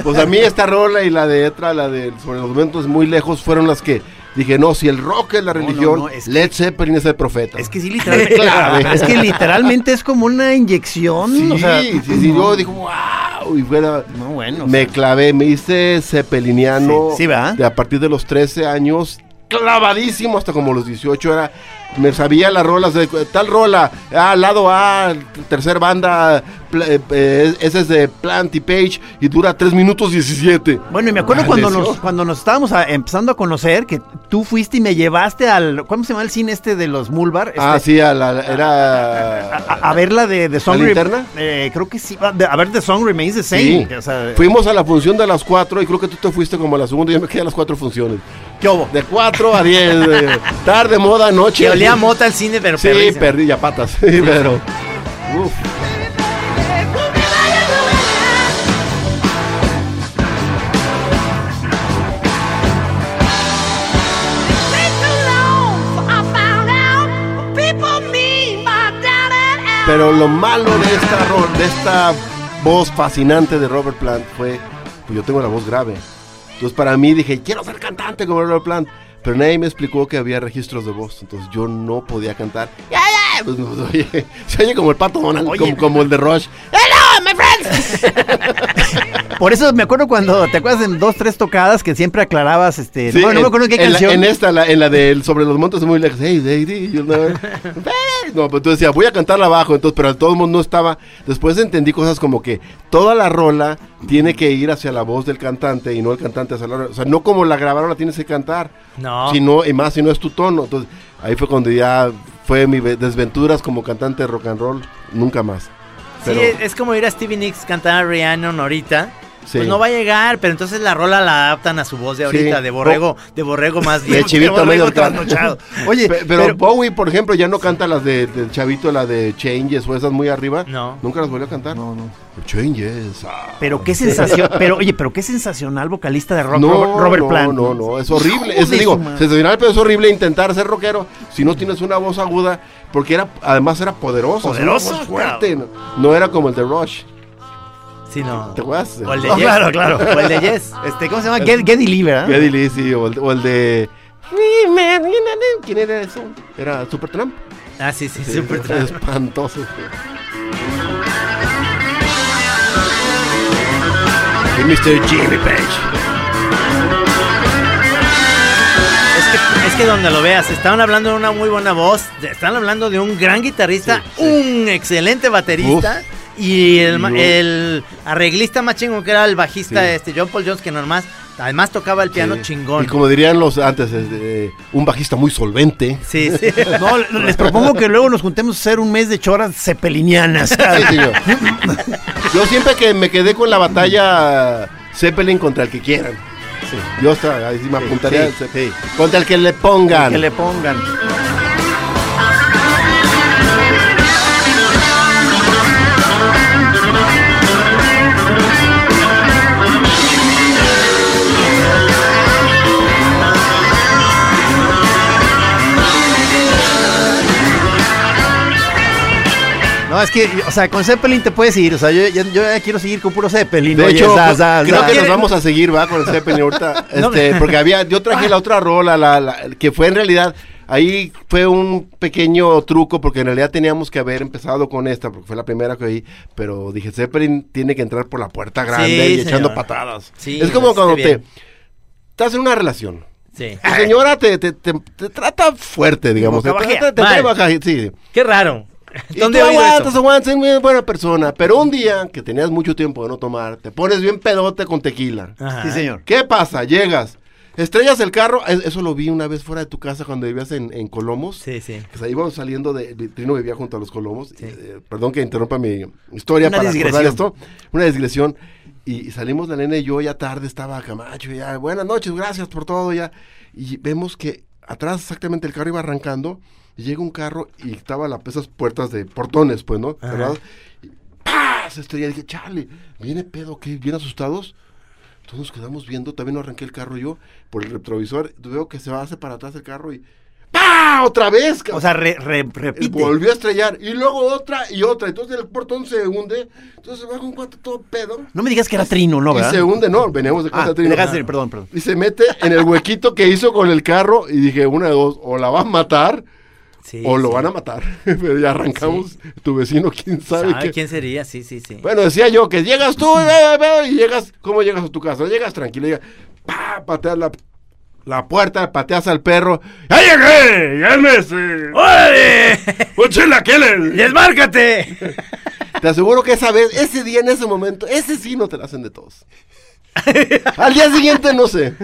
Pues a mí esta rola y la de otra, la de Sobre los momentos muy lejos, fueron las que dije, no, si el rock es la No, no, religión, no, es que- Led Zeppelin es el profeta. Es que sí, literalmente. Es que literalmente es como una inyección. Sí, o sea, sí, sí, yo digo, wow, y fuera... No, bueno. o Me sea, clavé, me hice zeppeliniano Sí, sí, ¿verdad? de a partir de los 13 años, clavadísimo hasta como los 18 era, me sabía las rolas de tal rola, ah, lado A, tercer banda, eh, eh, ese es de Plant y Page y dura 3 minutos 17. Bueno, y me acuerdo cuando Maldición. nos, cuando nos estábamos a- empezando a conocer que tú fuiste y me llevaste al. ¿Cómo se llama el cine este de los Mulbar? Este, Ah, sí, a la- era... A, a ver la de The Song ¿La Rem- linterna? eh, creo que sí. de- A ver The Song Remains the Sí. Same. O sea, Fuimos a la función de las 4 y creo que tú te fuiste como a la segunda y yo me quedé a las 4 funciones. ¿Qué hubo? De 4 a 10, de tarde, moda, noche olía mota el cine, pero Sí, perrísimo. perrilla, patas, sí, pero... Pero lo malo de esta, de esta voz fascinante de Robert Plant fue, pues yo tengo la voz grave. Entonces para mí dije, quiero ser cantante como Robert Plant. Pero nadie me explicó que había registros de voz. Entonces yo no podía cantar. ¡Ya, ya! Pues, pues, oye, se oye como el pato Donald, Oye. como, como el de Rush. Por eso me acuerdo cuando te acuerdas en dos, tres tocadas que siempre aclarabas, este, Sí, no, no me acuerdo en qué en la- canción. en esta, la- en la de Sobre los montes muy lejos. Hey, lady, you know. No, pues entonces decía, voy a cantarla abajo. Entonces, pero todo el mundo no estaba. Después entendí cosas como que toda la rola tiene que ir hacia la voz del cantante y no el cantante hacia la rola. O sea, no como la grabaron la tienes que cantar. No. Si no, y más si no es tu tono. Entonces, ahí fue cuando ya fue mi ve- desventuras como cantante de rock and roll. Nunca más. Pero, Sí, es como ir a Stevie Nicks cantar a Rhiannon ahorita. Sí. Pues no va a llegar, pero entonces la rola la adaptan a su voz de ahorita, Sí. de borrego, de borrego más De bien. chivito Borrego medio trasnochado. Oye, Pe- pero, pero- Bowie, por ejemplo, ya no canta las de, del chavito, la de Changes o esas muy arriba. No. Nunca las volvió a cantar. No, no. Changes. ah. Pero qué sensación, pero oye, pero qué sensacional vocalista de rock no, Robert, Robert no, Plant. no, no, es horrible. Es, de digo, sensacional, pero es horrible intentar ser rockero si no tienes una voz aguda, porque era, además era poderoso, fuerte. No, no era como el de Rush. Sí, no. ¿Te acuerdas? O el de Yes. claro, claro. O el de Yes. Este, ¿cómo se llama? Get- Geddy Lee, ¿verdad? Geddy Lee, sí, o el, o el de... ¿Quién era eso? ¿Era Supertramp? Ah, sí, sí, Sí, es espantoso. Y Mr. Jimmy Page. Es que, es que donde lo veas, estaban hablando de una muy buena voz, están hablando de un gran guitarrista, Sí, sí. un excelente baterista y el, el arreglista más chingón que era el bajista Sí. este John Paul Jones que nomás, además tocaba el piano Sí. chingón. Y como dirían los antes, es de- un bajista muy solvente. Sí, sí. No, les propongo que luego nos juntemos a hacer un mes de choras cepelinianas. Sí, señor. Yo siempre que me quedé con la batalla Zeppelin contra el que quieran. Yo hasta ahí sí me apuntaría. sí, sí. Contra el que le pongan. que le pongan. No, es que, o sea, con Zeppelin te puedes ir. O sea, yo, yo- yo ya quiero seguir con puro Zeppelin. De Oye, hecho, za, za, creo za. que nos vamos a seguir, va, con el Zeppelin ahorita. Este, porque había, yo traje la otra rola, la, la- que fue en realidad, ahí fue un pequeño truco, porque en realidad teníamos que haber empezado con esta, porque fue la primera que oí, pero dije, Zeppelin tiene que entrar por la puerta grande Sí, y echando señor. patadas. Sí, es como cuando te, estás en una relación. Sí. Tu señora te, te, te- te trata fuerte, digamos. Te, Boca te, sí. Qué raro. Y ¿Dónde tú he oído aguantas, eso? aguantas, muy buena persona. Pero un día que tenías mucho tiempo de no tomar, te pones bien pedote con tequila. Ajá. Sí, señor. ¿Qué pasa? Llegas, estrellas el carro. es- Eso lo vi una vez fuera de tu casa cuando vivías en, en Colomos. Sí, sí. Pues ahí íbamos saliendo de. Trino vivía junto a los Colomos. eh, perdón que interrumpa mi historia Una para recordar esto. Una digresión. Y, y salimos la nena y yo, ya tarde estaba Camacho. Ya, buenas noches, gracias por todo. ya Y vemos que atrás exactamente el carro iba arrancando. Y llega un carro y estaba la, esas puertas de portones, pues, ¿no? Cerradas. Y ¡pah! Se estrella. Dije, chale, viene pedo, ¿qué? Bien asustados. Todos nos quedamos viendo, también arranqué el carro yo por el retrovisor. Veo que se va hace para atrás el carro y ¡pah! Otra vez, cabrón. O sea, re- re- repite. Volvió a estrellar y luego otra y otra. Entonces el portón se hunde. Entonces se va con cuatro todo pedo. No me digas que era Trino, ¿no, y verdad? se hunde, no, veníamos de Ah, casa de Trino. dejaste de- perdón, perdón. Y se mete en el huequito que hizo con el carro. Y dije, una de dos, o la va a matar Sí, o lo sí. van a matar. Pero ya arrancamos. Tu vecino, quién sabe, ¿Sabe quién sería? Sí, sí, sí. Bueno, decía yo que llegas tú y, llegas. ¿Cómo llegas a tu casa? Llegas tranquilo, llegas. ¡Pah! Pateas la, la puerta, pateas al perro. ¡Ya llegué! ¡Ya! ¡Órale! ¡Uchila Keller! ¡Desmárcate! Te aseguro que esa vez, ese día, en ese momento, ese sí no te la hacen de todos. Al día siguiente no sé.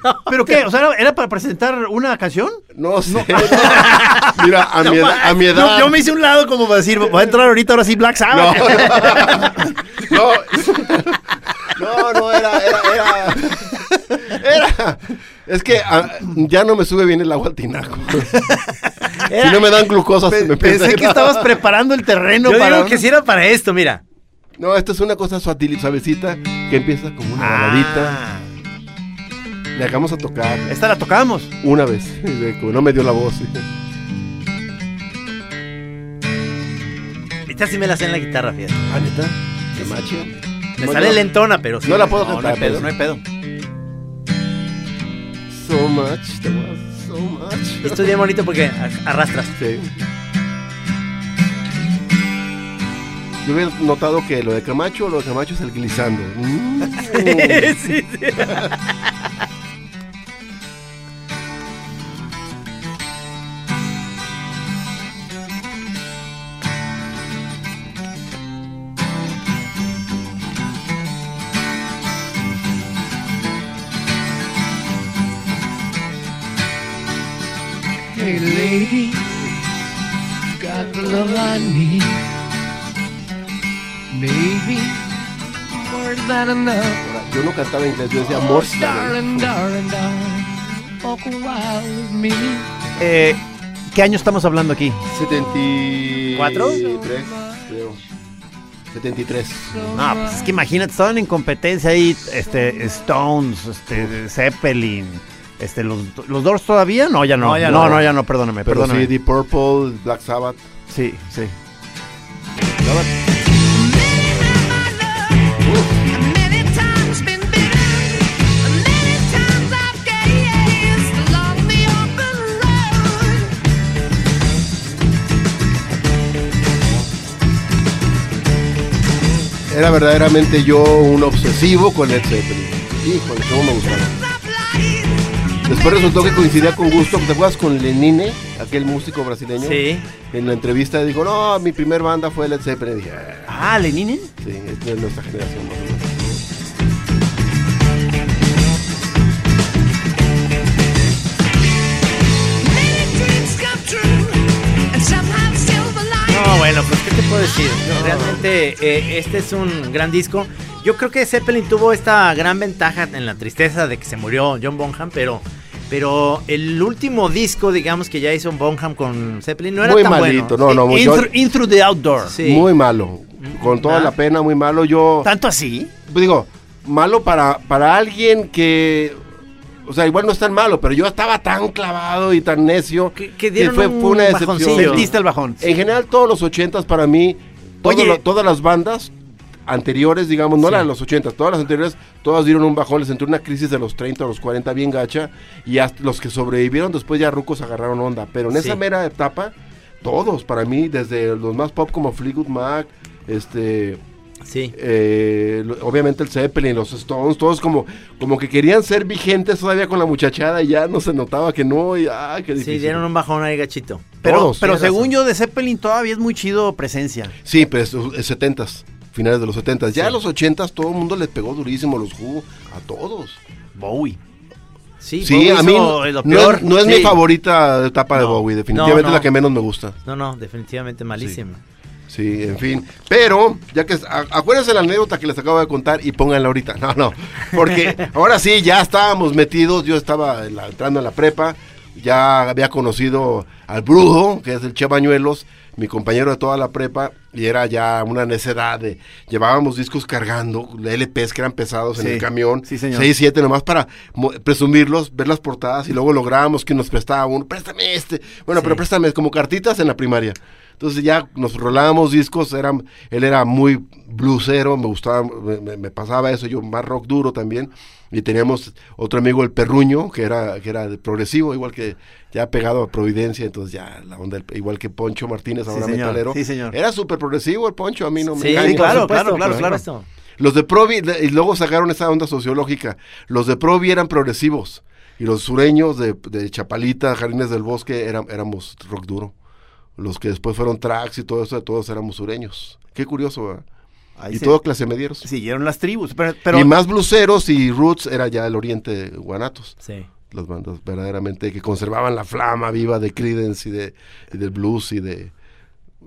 ¿Pero qué? O sea, ¿era, para presentar una canción? No sé. no. Mira, a mi edad. A mi edad Yo, yo me hice un lado como para decir, voy a entrar ahorita ahora sí Black Sabbath. no, no, no, era, era, era, era, es que ah, ya no me sube bien el agua al tinaco. Si no me dan glucosa, se me Pensé que estabas preparando el terreno Yo para... digo que si era para esto, mira. No, esta es una cosa suatil y suavecita que empieza como una baladita. Le acabamos a tocar Esta la tocamos. una vez. como no me dio la voz. Esta sí me la sé en la guitarra, fíjate. Ah, neta. Qué macho. Me No, sale no. lentona, pero sí. No la puedo No, no cantar. hay pedo, no hay pedo. So much, te was so much. Esto es bien bonito porque arrastras. Sí. Yo hubiera notado que lo de Camacho, lo de Camacho es el glissando. Mm. sí, sí. Lady, got the love I need. Maybe more than enough. Yo no cantaba inglés, yo decía Oh, more darling, darling, darling, walk a while with me. Eh, ¿Qué año estamos hablando aquí? ¿Cuatro? 73, creo. 73. No, pues es que imagínate, estaban en competencia ahí, este, Stones, este, Zeppelin, este, los, los Doors todavía, no, ya no, No, ya no, no. no, ya no, perdóname, Pero perdóname. sí, Deep Purple, Black Sabbath. Sí, sí. Era verdaderamente yo un obsesivo con Led Zeppelin. Híjole, cómo me gustaba. Después resultó que coincidía con gusto. ¿Te acuerdas con Lenine, aquel músico brasileño? Sí. En la entrevista dijo, no, mi primer banda fue Led Zeppelin. Dije, "Ah, Ah, Lenine. sí, esta es nuestra generación más o menos. No, bueno, pues ¿qué te puedo decir? Realmente eh, este es un gran disco. Yo creo que Zeppelin tuvo esta gran ventaja en la tristeza de que se murió John Bonham, pero, pero el último disco, digamos, que ya hizo Bonham con Zeppelin no era Muy tan malito, bueno. no, no, muy, In, yo- through, In Through the Outdoor. Sí. muy malo. Con toda la pena, muy malo. Yo, ¿Tanto así? pues digo, malo para, para alguien que... O sea, igual no es tan malo, pero yo estaba tan clavado y tan necio Que- que dieron fue, un fue una decepción. bajoncillo. Sentiste el bajón. En general, todos los ochentas para mí, todo Oye. lo- todas las bandas anteriores, digamos, no Sí. las de los ochentas, todas las anteriores, todas dieron un bajón, les entró una crisis de los 30 a los 40 bien gacha, y hasta los que sobrevivieron después ya rucos agarraron onda, pero en esa Sí. mera etapa, todos, para mí, desde los más pop como Fleetwood Mac, este... Sí. eh, obviamente el Zeppelin, los Stones, todos como, como que querían ser vigentes todavía con la muchachada y ya no se notaba que no, y ah, qué Sí, difícil. dieron un bajón ahí gachito. Pero, Todos, pero según razón. yo, de Zeppelin todavía es muy chido presencia. Sí, pero es, es 70s, finales de los 70s. Ya Sí. a los 80s todo el mundo les pegó durísimo los Who, a todos. Bowie. Sí, Sí, Bowie a mí no, lo no peor. es, no es Sí. mi favorita etapa de No. Bowie, definitivamente No, no. la que menos me gusta. No, no, definitivamente malísimo. Sí, en fin. Pero, ya que... a- acuérdense la anécdota que les acabo de contar y pónganla ahorita. No, no. Porque ahora sí, ya estábamos metidos. Yo estaba en la- entrando en la prepa. Ya había conocido al Brujo, que es el Che Bañuelos, mi compañero de toda la prepa. Y era ya una necedad de... Llevábamos discos cargando, LPs que eran pesados en Sí, el camión. sí, señor. 6, 7 nomás para presumirlos, ver las portadas y luego lográbamos que nos prestaba uno. Préstame este. Bueno, Sí. pero préstame como cartitas en la primaria. Entonces ya nos rolábamos discos, era, él era muy bluesero, me gustaba, me pasaba eso, yo más rock duro también. Y teníamos otro amigo, el Perruño, que era, que era progresivo, igual que ya pegado a Providencia, entonces ya la onda, igual que Poncho Martínez, Sí, ahora señor, metalero. sí, señor. Era súper progresivo el Poncho, a mí no me Sí, engañes. claro, supuesto, claro, claro. supuesto. Los de Provi, y luego sacaron esa onda sociológica. Los de Provi eran progresivos. Y los sureños de, de Chapalita, Jardines del Bosque, eran, éramos rock duro. Los que después fueron tracks y todo eso, todos éramos sureños. Qué curioso, ¿verdad? Ahí y se- todo clase medieros. Siguieron las tribus. Pero, pero y más bluseros y roots era ya el oriente Guanatos. Sí. Las bandas verdaderamente que conservaban la flama viva de Creedence y, de, y del blues y de...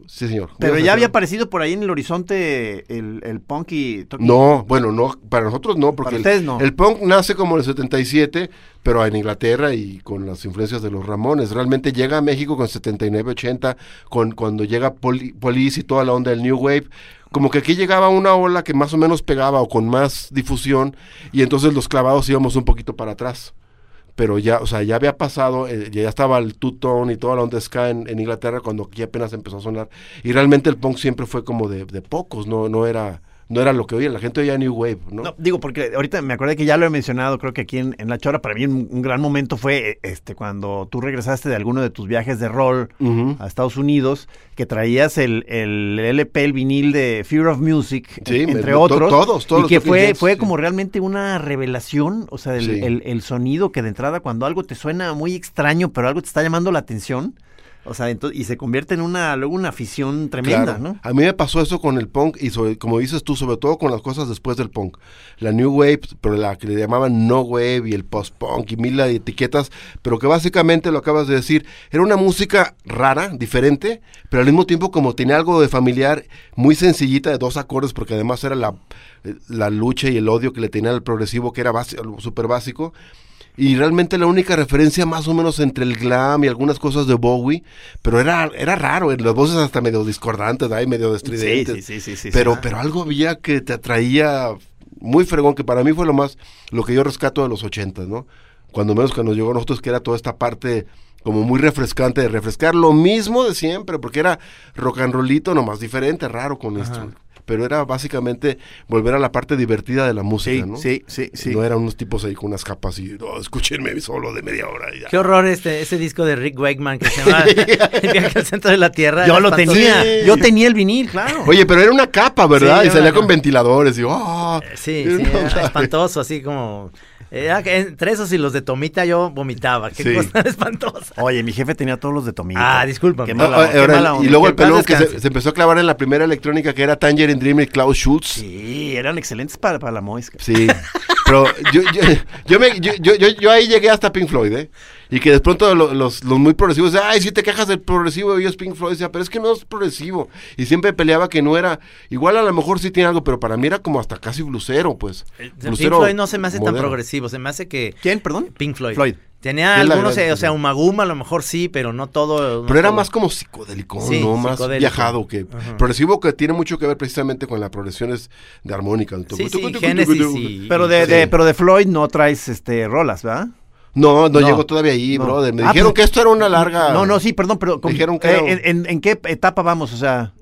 Sí, señor. pero ¿Ibas a ya había aparecido por ahí en el horizonte el, el punk y... No, bueno, no, para nosotros no, porque Para el, ustedes no. el punk nace como en el 77, pero en Inglaterra y con las influencias de los Ramones. Realmente llega a México con 79, 80, con, cuando llega Poli- Police y toda la onda del New Wave. Como que aquí llegaba una ola que más o menos pegaba o con más difusión y entonces los clavados íbamos un poquito para atrás. Pero ya, o sea, ya había pasado, eh, ya estaba el two-tone y toda la onda ska en, Inglaterra cuando aquí apenas empezó a sonar. Y realmente el punk siempre fue como de, de pocos, no, no era, no era lo que oía, la gente oía New Wave, ¿no? No, digo, porque ahorita me acordé que ya lo he mencionado, creo que aquí en, en La Chora, para mí un, un gran momento fue eh, este cuando tú regresaste de alguno de tus viajes de rol a Estados Unidos, que traías el, el LP, el vinil de Fear of Music, Sí, en- me- entre to- otros, todos, todos y que fue, fue sí. como realmente una revelación, o sea, el, Sí. el- el sonido que de entrada cuando algo te suena muy extraño, pero algo te está llamando la atención, o sea, ento- y se convierte en una, luego una afición tremenda, Claro. ¿no? A mí me pasó eso con el punk y sobre- como dices tú, sobre todo con las cosas después del punk. La New Wave, pero la que le llamaban No Wave y el post-punk y mil de etiquetas, pero que básicamente lo acabas de decir, era una música rara, diferente, pero al mismo tiempo como tenía algo de familiar, muy sencillita de dos acordes, porque además era la, la lucha y el odio que le tenía al progresivo, que era súper básico. Y realmente la única referencia más o menos entre el glam y algunas cosas de Bowie, pero era, era raro, eh, las voces hasta medio discordantes, ahí medio estridentes. Sí, sí, sí, pero, pero algo había que te atraía muy fregón, que para mí fue lo más, lo que yo rescato de los ochentas, ¿no? Cuando menos que nos llegó a nosotros, que era toda esta parte como muy refrescante de refrescar lo mismo de siempre, porque era rock and rollito, nomás diferente, raro con esto. Pero era básicamente volver a la parte divertida de la música, Sí, ¿no? sí, sí, sí. No eran unos tipos ahí con unas capas y, no, escúchenme solo de media hora. y ya". Qué horror este, ese disco de Rick Wakeman que se llama El viaje al centro de la Tierra. Yo lo espantoso. tenía, Sí. yo tenía el vinil, claro. Oye, pero era una capa, ¿verdad? Sí, y salía con ventiladores y, ¡ah! Sí, sí, era espantoso, así como... Era que entre esos y los de Tomita yo vomitaba. Qué Sí. cosa espantosa. Oye, mi jefe tenía todos los de Tomita. Ah, discúlpame. Qué Ah, mala, ah, qué ahora, mala y onda. luego el pelón que se empezó a clavar en la primera electrónica que era Tangerine Dream y Klaus Schultz. Sí, eran excelentes para, para la Moisca. Sí, pero yo, yo, yo, me- yo, yo, yo- yo ahí llegué hasta Pink Floyd, ¿eh? Y que de pronto lo- los, los muy progresivos, decían, ay, si te quejas del progresivo, y es Pink Floyd, decía, pero es que no es progresivo. Y siempre peleaba que no era, igual a lo mejor sí tiene algo, pero para mí era como hasta casi blusero, pues. Pink Blusero Floyd no se me hace tan progresivo, se me hace que... ¿Quién, perdón? Pink Floyd. Floyd. Tenía algunos, gran eh, o sea, diferencia. Umaguma a lo mejor sí, pero no todo. no Pero era todo. más como psicodélico, Sí, ¿no? Más psicodélico. viajado que Ajá. progresivo que tiene mucho que ver precisamente con las progresiones de armónica. Sí, sí. Pero de, Sí. de- pero de Floyd no traes este rolas, ¿verdad? No, no, No. llego todavía ahí, No. brother. Me Ah, dijeron pues- que esto era una larga. No, no, sí, perdón, pero con- Dijeron que eh, era- en, en- en qué etapa vamos? O sea,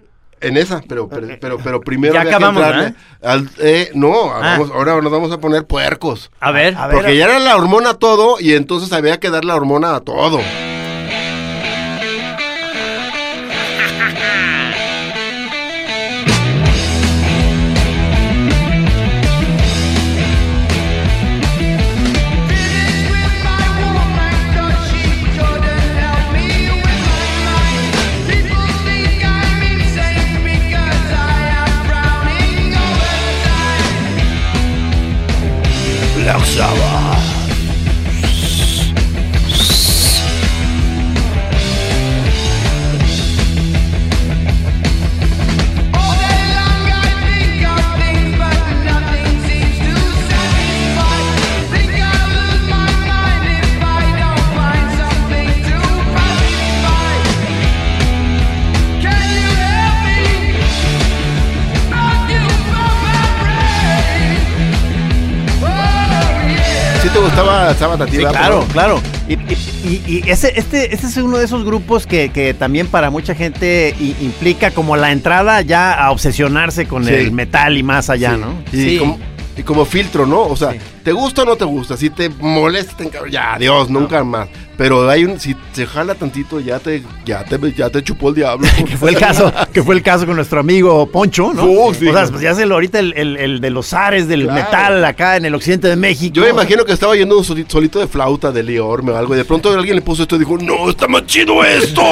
En esa, pero, pero, pero, pero primero Ya había que acabamos, entrarle al- eh, no, vamos- ahora nos vamos a poner puercos. A ver, A ver, Porque ya era la hormona todo y entonces había que dar la hormona a todo. ¿Sí te gustaba sí, claro, claro. Y, y- y- y ese, este, este es uno de esos grupos que, que también para mucha gente i- implica como la entrada ya a obsesionarse con Sí. el metal y más allá, Sí. ¿no? Y, Sí. como, y como filtro, ¿no? O sea, Sí. ¿te gusta o no te gusta? Si te molesta, te ya, adiós, nunca más. Pero hay un, si se jala tantito, ya te, ya te, ya te chupó el diablo. que fue el caso, que fue el caso con nuestro amigo Poncho, ¿no? Oh, sí. O sea, pues ya se lo ahorita el, el- el de los ares del Claro. metal acá en el occidente de México. Yo me imagino que estaba yendo un soli- solito de flauta de Liorme o algo, y de pronto alguien le puso esto y dijo, no, está más chido esto.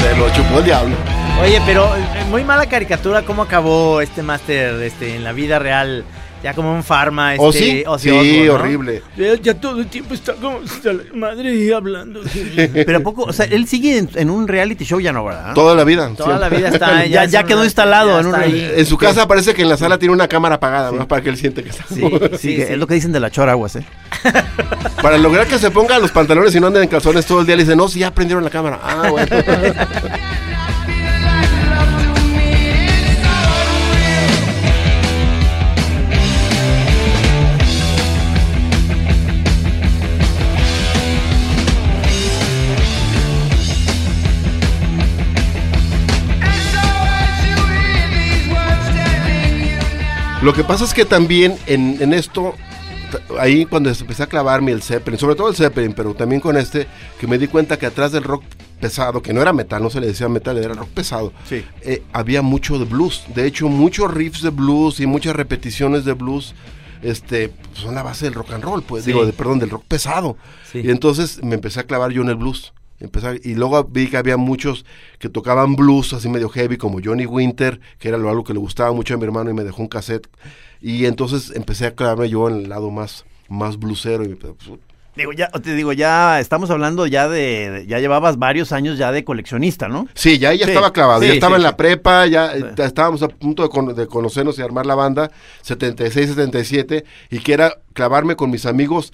se lo chupó el diablo. Oye, pero muy mala caricatura cómo acabó este máster este, en la vida real. Ya como un farma. Este, ¿O sí? Sí, horrible. Ya, ya todo el tiempo está como hasta la madre hablando. Pero a poco, o sea, él sigue en, en un reality show ya no, ¿verdad? Toda la vida. Toda la vida está. Ya- ya quedó instalado ya en un está reality. En su casa parece que en la sala tiene una cámara apagada, ¿no? Para que él siente que está. Sí, Sí, sí, que sí. es lo que dicen de la chora aguas, ¿eh? Para lograr que se ponga los pantalones y no anden en calzones todo el día, le dicen, no, si ya prendieron la cámara. Ah, bueno. Lo que pasa es que también en, en esto, ahí cuando empecé a clavarme el Zeppelin, sobre todo el Zeppelin, pero también con este, que me di cuenta que atrás del rock pesado, que no era metal, no se le decía metal, era rock pesado, Sí. eh, había mucho de blues. De hecho, muchos riffs de blues y muchas repeticiones de blues. Este, son la base del rock and roll, pues, Sí. digo, de, perdón, del rock pesado. Sí. Y entonces me empecé a clavar yo en el blues. Empecé a- y luego vi que había muchos que tocaban blues así medio heavy, como Johnny Winter, que era lo, algo que le gustaba mucho a mi hermano y me dejó un cassette. Y entonces empecé a clavarme yo en el lado más, más bluesero. Y me- pues, Digo, ya, te digo, ya estamos hablando ya de, ya llevabas varios años ya de coleccionista, ¿no? Sí, ya, ya Sí, estaba clavado, sí, ya estaba sí, en la prepa, ya, ya estábamos a punto de, con- de conocernos y armar la banda, 76, 77, y que era clavarme con mis amigos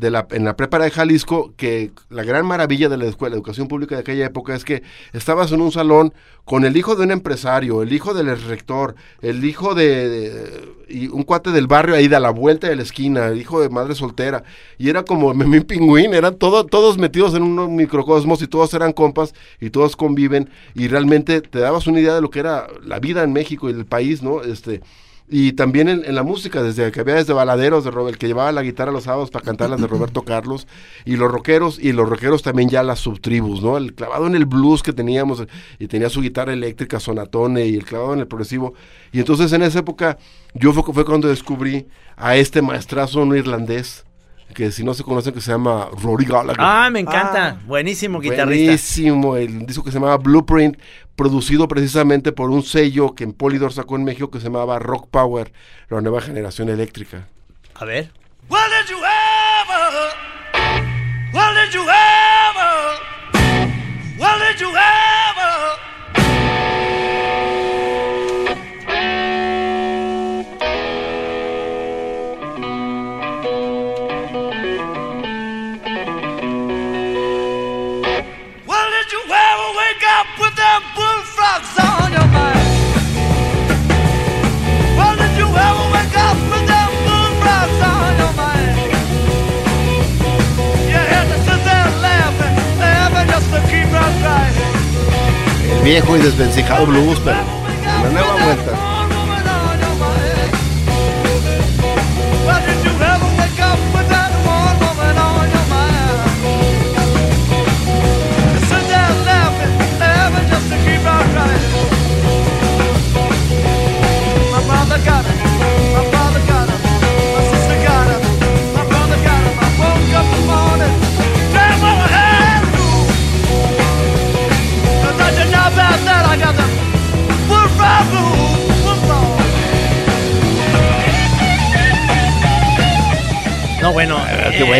de la, en la prepa de Jalisco, que la gran maravilla de la escuela, educación pública de aquella época es que estabas en un salón con el hijo de un empresario, el hijo del rector, el hijo de, y un cuate del barrio ahí de a la vuelta de la esquina, el hijo de madre soltera, y era como Memín Pingüín, eran todo, todos metidos en un microcosmos y todos eran compas y todos conviven y realmente te dabas una idea de lo que era la vida en México y el país, ¿no? Este, y también en, la música, desde que había desde baladeros de Robert, que llevaba la guitarra los sábados para cantar las de Roberto Carlos, y los rockeros, y los rockeros también ya las subtribus, ¿no? El clavado en el blues que teníamos, y tenía su guitarra eléctrica, sonatone, y el clavado en el progresivo. Y entonces en esa época, yo fue, fue cuando descubrí a este maestrazo no irlandés, que si no se conocen, que se llama Rory Gallagher. Ah, me encanta. Buenísimo guitarrista. Buenísimo, el disco que se llamaba Blueprint, producido precisamente por un sello que en Polydor sacó en México que se llamaba Rock Power, la nueva generación eléctrica. A ver. Well, did you ever? Well, did you ever? Well, did you ever? Viejo y desvencijado blues, pero la nueva vuelta.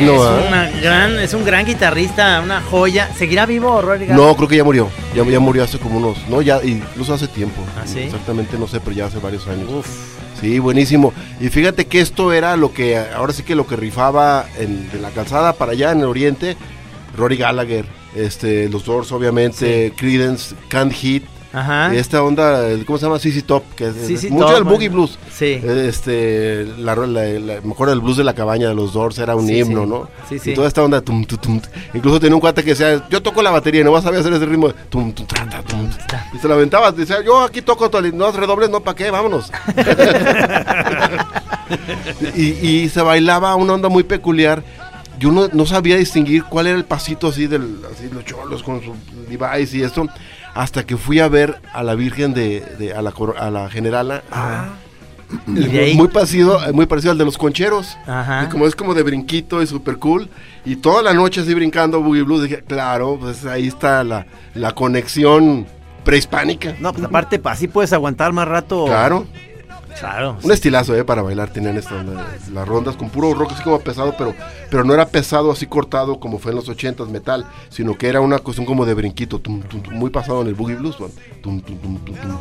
Bueno, Es, ¿ah? una gran, es un gran guitarrista, una joya. ¿Seguirá vivo Rory Gallagher? No, creo que ya murió. Ya, ya murió hace como unos. No, ya, incluso hace tiempo. ¿Ah, sí? Exactamente, no sé, pero ya hace varios años. Uf. Sí, buenísimo. Y fíjate que esto era lo que, ahora sí que lo que rifaba en, de la calzada para allá en el oriente, Rory Gallagher, este, los Doors obviamente, Creedence, Can't Hit, Ajá. y esta onda, ¿cómo se llama? CC Top, que es, CC es mucho del boogie blues. Sí. Este, la, la- la- mejor el blues de la cabaña de los Doors era un Sí, himno, sí. ¿no? Sí, sí. Y toda esta onda, tum, tum, tum. incluso tenía un cuate que decía, yo toco la batería, no vas a saber hacer ese ritmo, de tum, tum, tra, tra, tum. y se la aventaba, decía, yo aquí toco, no redobles, no, ¿para qué? Vámonos. y, y se bailaba una onda muy peculiar. Yo no, no sabía distinguir cuál era el pasito así del así los cholos con su device y esto hasta que fui a ver a la Virgen de, de- a la coro- a la generala. Y de ahí- Muy parecido, muy parecido al de los concheros. Ajá. Y como es como de brinquito y super cool. Y toda la noche así brincando Boogie Blues. Dije, claro, pues ahí está la, la conexión prehispánica. No, pues aparte, pa- así puedes aguantar más rato. Claro. Claro. Un estilazo, eh, para bailar tenían las rondas con puro rock así como pesado, pero, pero no era pesado así cortado como fue en los 80s metal, sino que era una cuestión como de brinquito, tum, tum, tum, muy pasado en el boogie blues,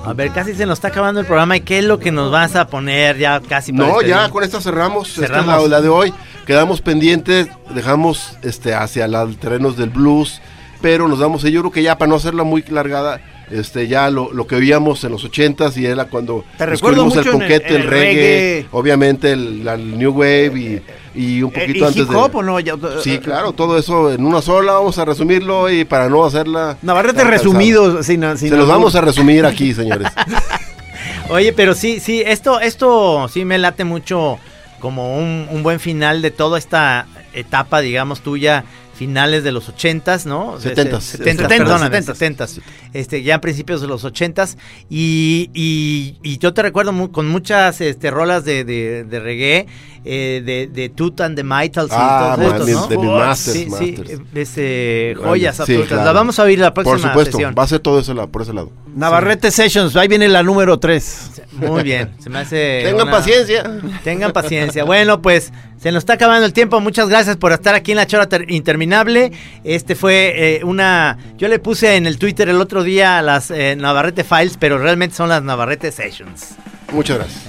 A ver, casi se nos está acabando el programa. ¿Y qué es lo que nos vas a poner ya casi para No, ya despedir? con esta cerramos, Esta es la, la de hoy. Quedamos pendientes, dejamos este hacia los terrenos del blues, pero nos damos, yo creo que ya para no hacerla muy largada, este ya lo, lo que oíamos en los ochentas y era cuando Te descubrimos el en el- reggae, reggae. obviamente el, New Wave y, y un Eh, poquito ¿Y antes hip hop de... o no? Ya- Sí, claro, todo eso en una sola, vamos a resumirlo y para no hacerla... Navarrete resumido. Sin, sin Se los vamos a resumir aquí, señores. Oye, pero sí, sí, esto, esto sí me late mucho como un, un buen final de toda esta etapa, digamos, tuya, finales de los ochentas, ¿no? Setentas. Setentas, Setentas, perdóname, setentas. setentas. Este, ya a principios de los ochentas. Y, y, y yo te recuerdo con muchas este, rolas de, de, de reggae, eh, de, de Tooth and the Mitals y Ah, todos estos, man, ¿no? de mis masters, sí, sí, masters. este, joyas Sí, absolutas. claro. Las vamos a oír la próxima Por supuesto, sesión. va a ser todo eso la- por ese lado. Navarrete Sessions, ahí viene la número 3. Muy bien, se me hace. Tengan una- paciencia. Tengan paciencia. Bueno, pues se nos está acabando el tiempo. Muchas gracias por estar aquí en la chora ter- interminable. Este fue eh, una. Yo le puse en el Twitter el otro día las eh, Navarrete Files, pero realmente son las Navarrete Sessions. Muchas gracias.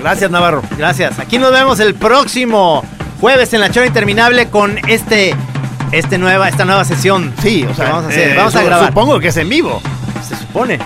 Gracias, Navarro. Gracias. Aquí nos vemos el próximo jueves en la chora interminable con este. Este nueva, esta nueva sesión. Sí, o sea, vamos a hacer. eh, vamos a grabar. Supongo que es en vivo. Se supone.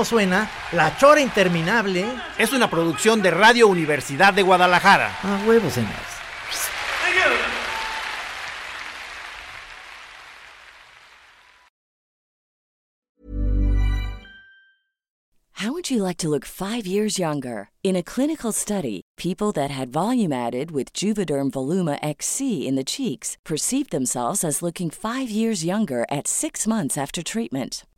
Como Suena, La Chora Interminable. Es una producción de Radio Universidad de Guadalajara. Ah, huevos, señores. How would you like to look five years younger? In a clinical study, people that had volume added with Juvederm Voluma XC in the cheeks perceived themselves as looking five years younger at six months after treatment.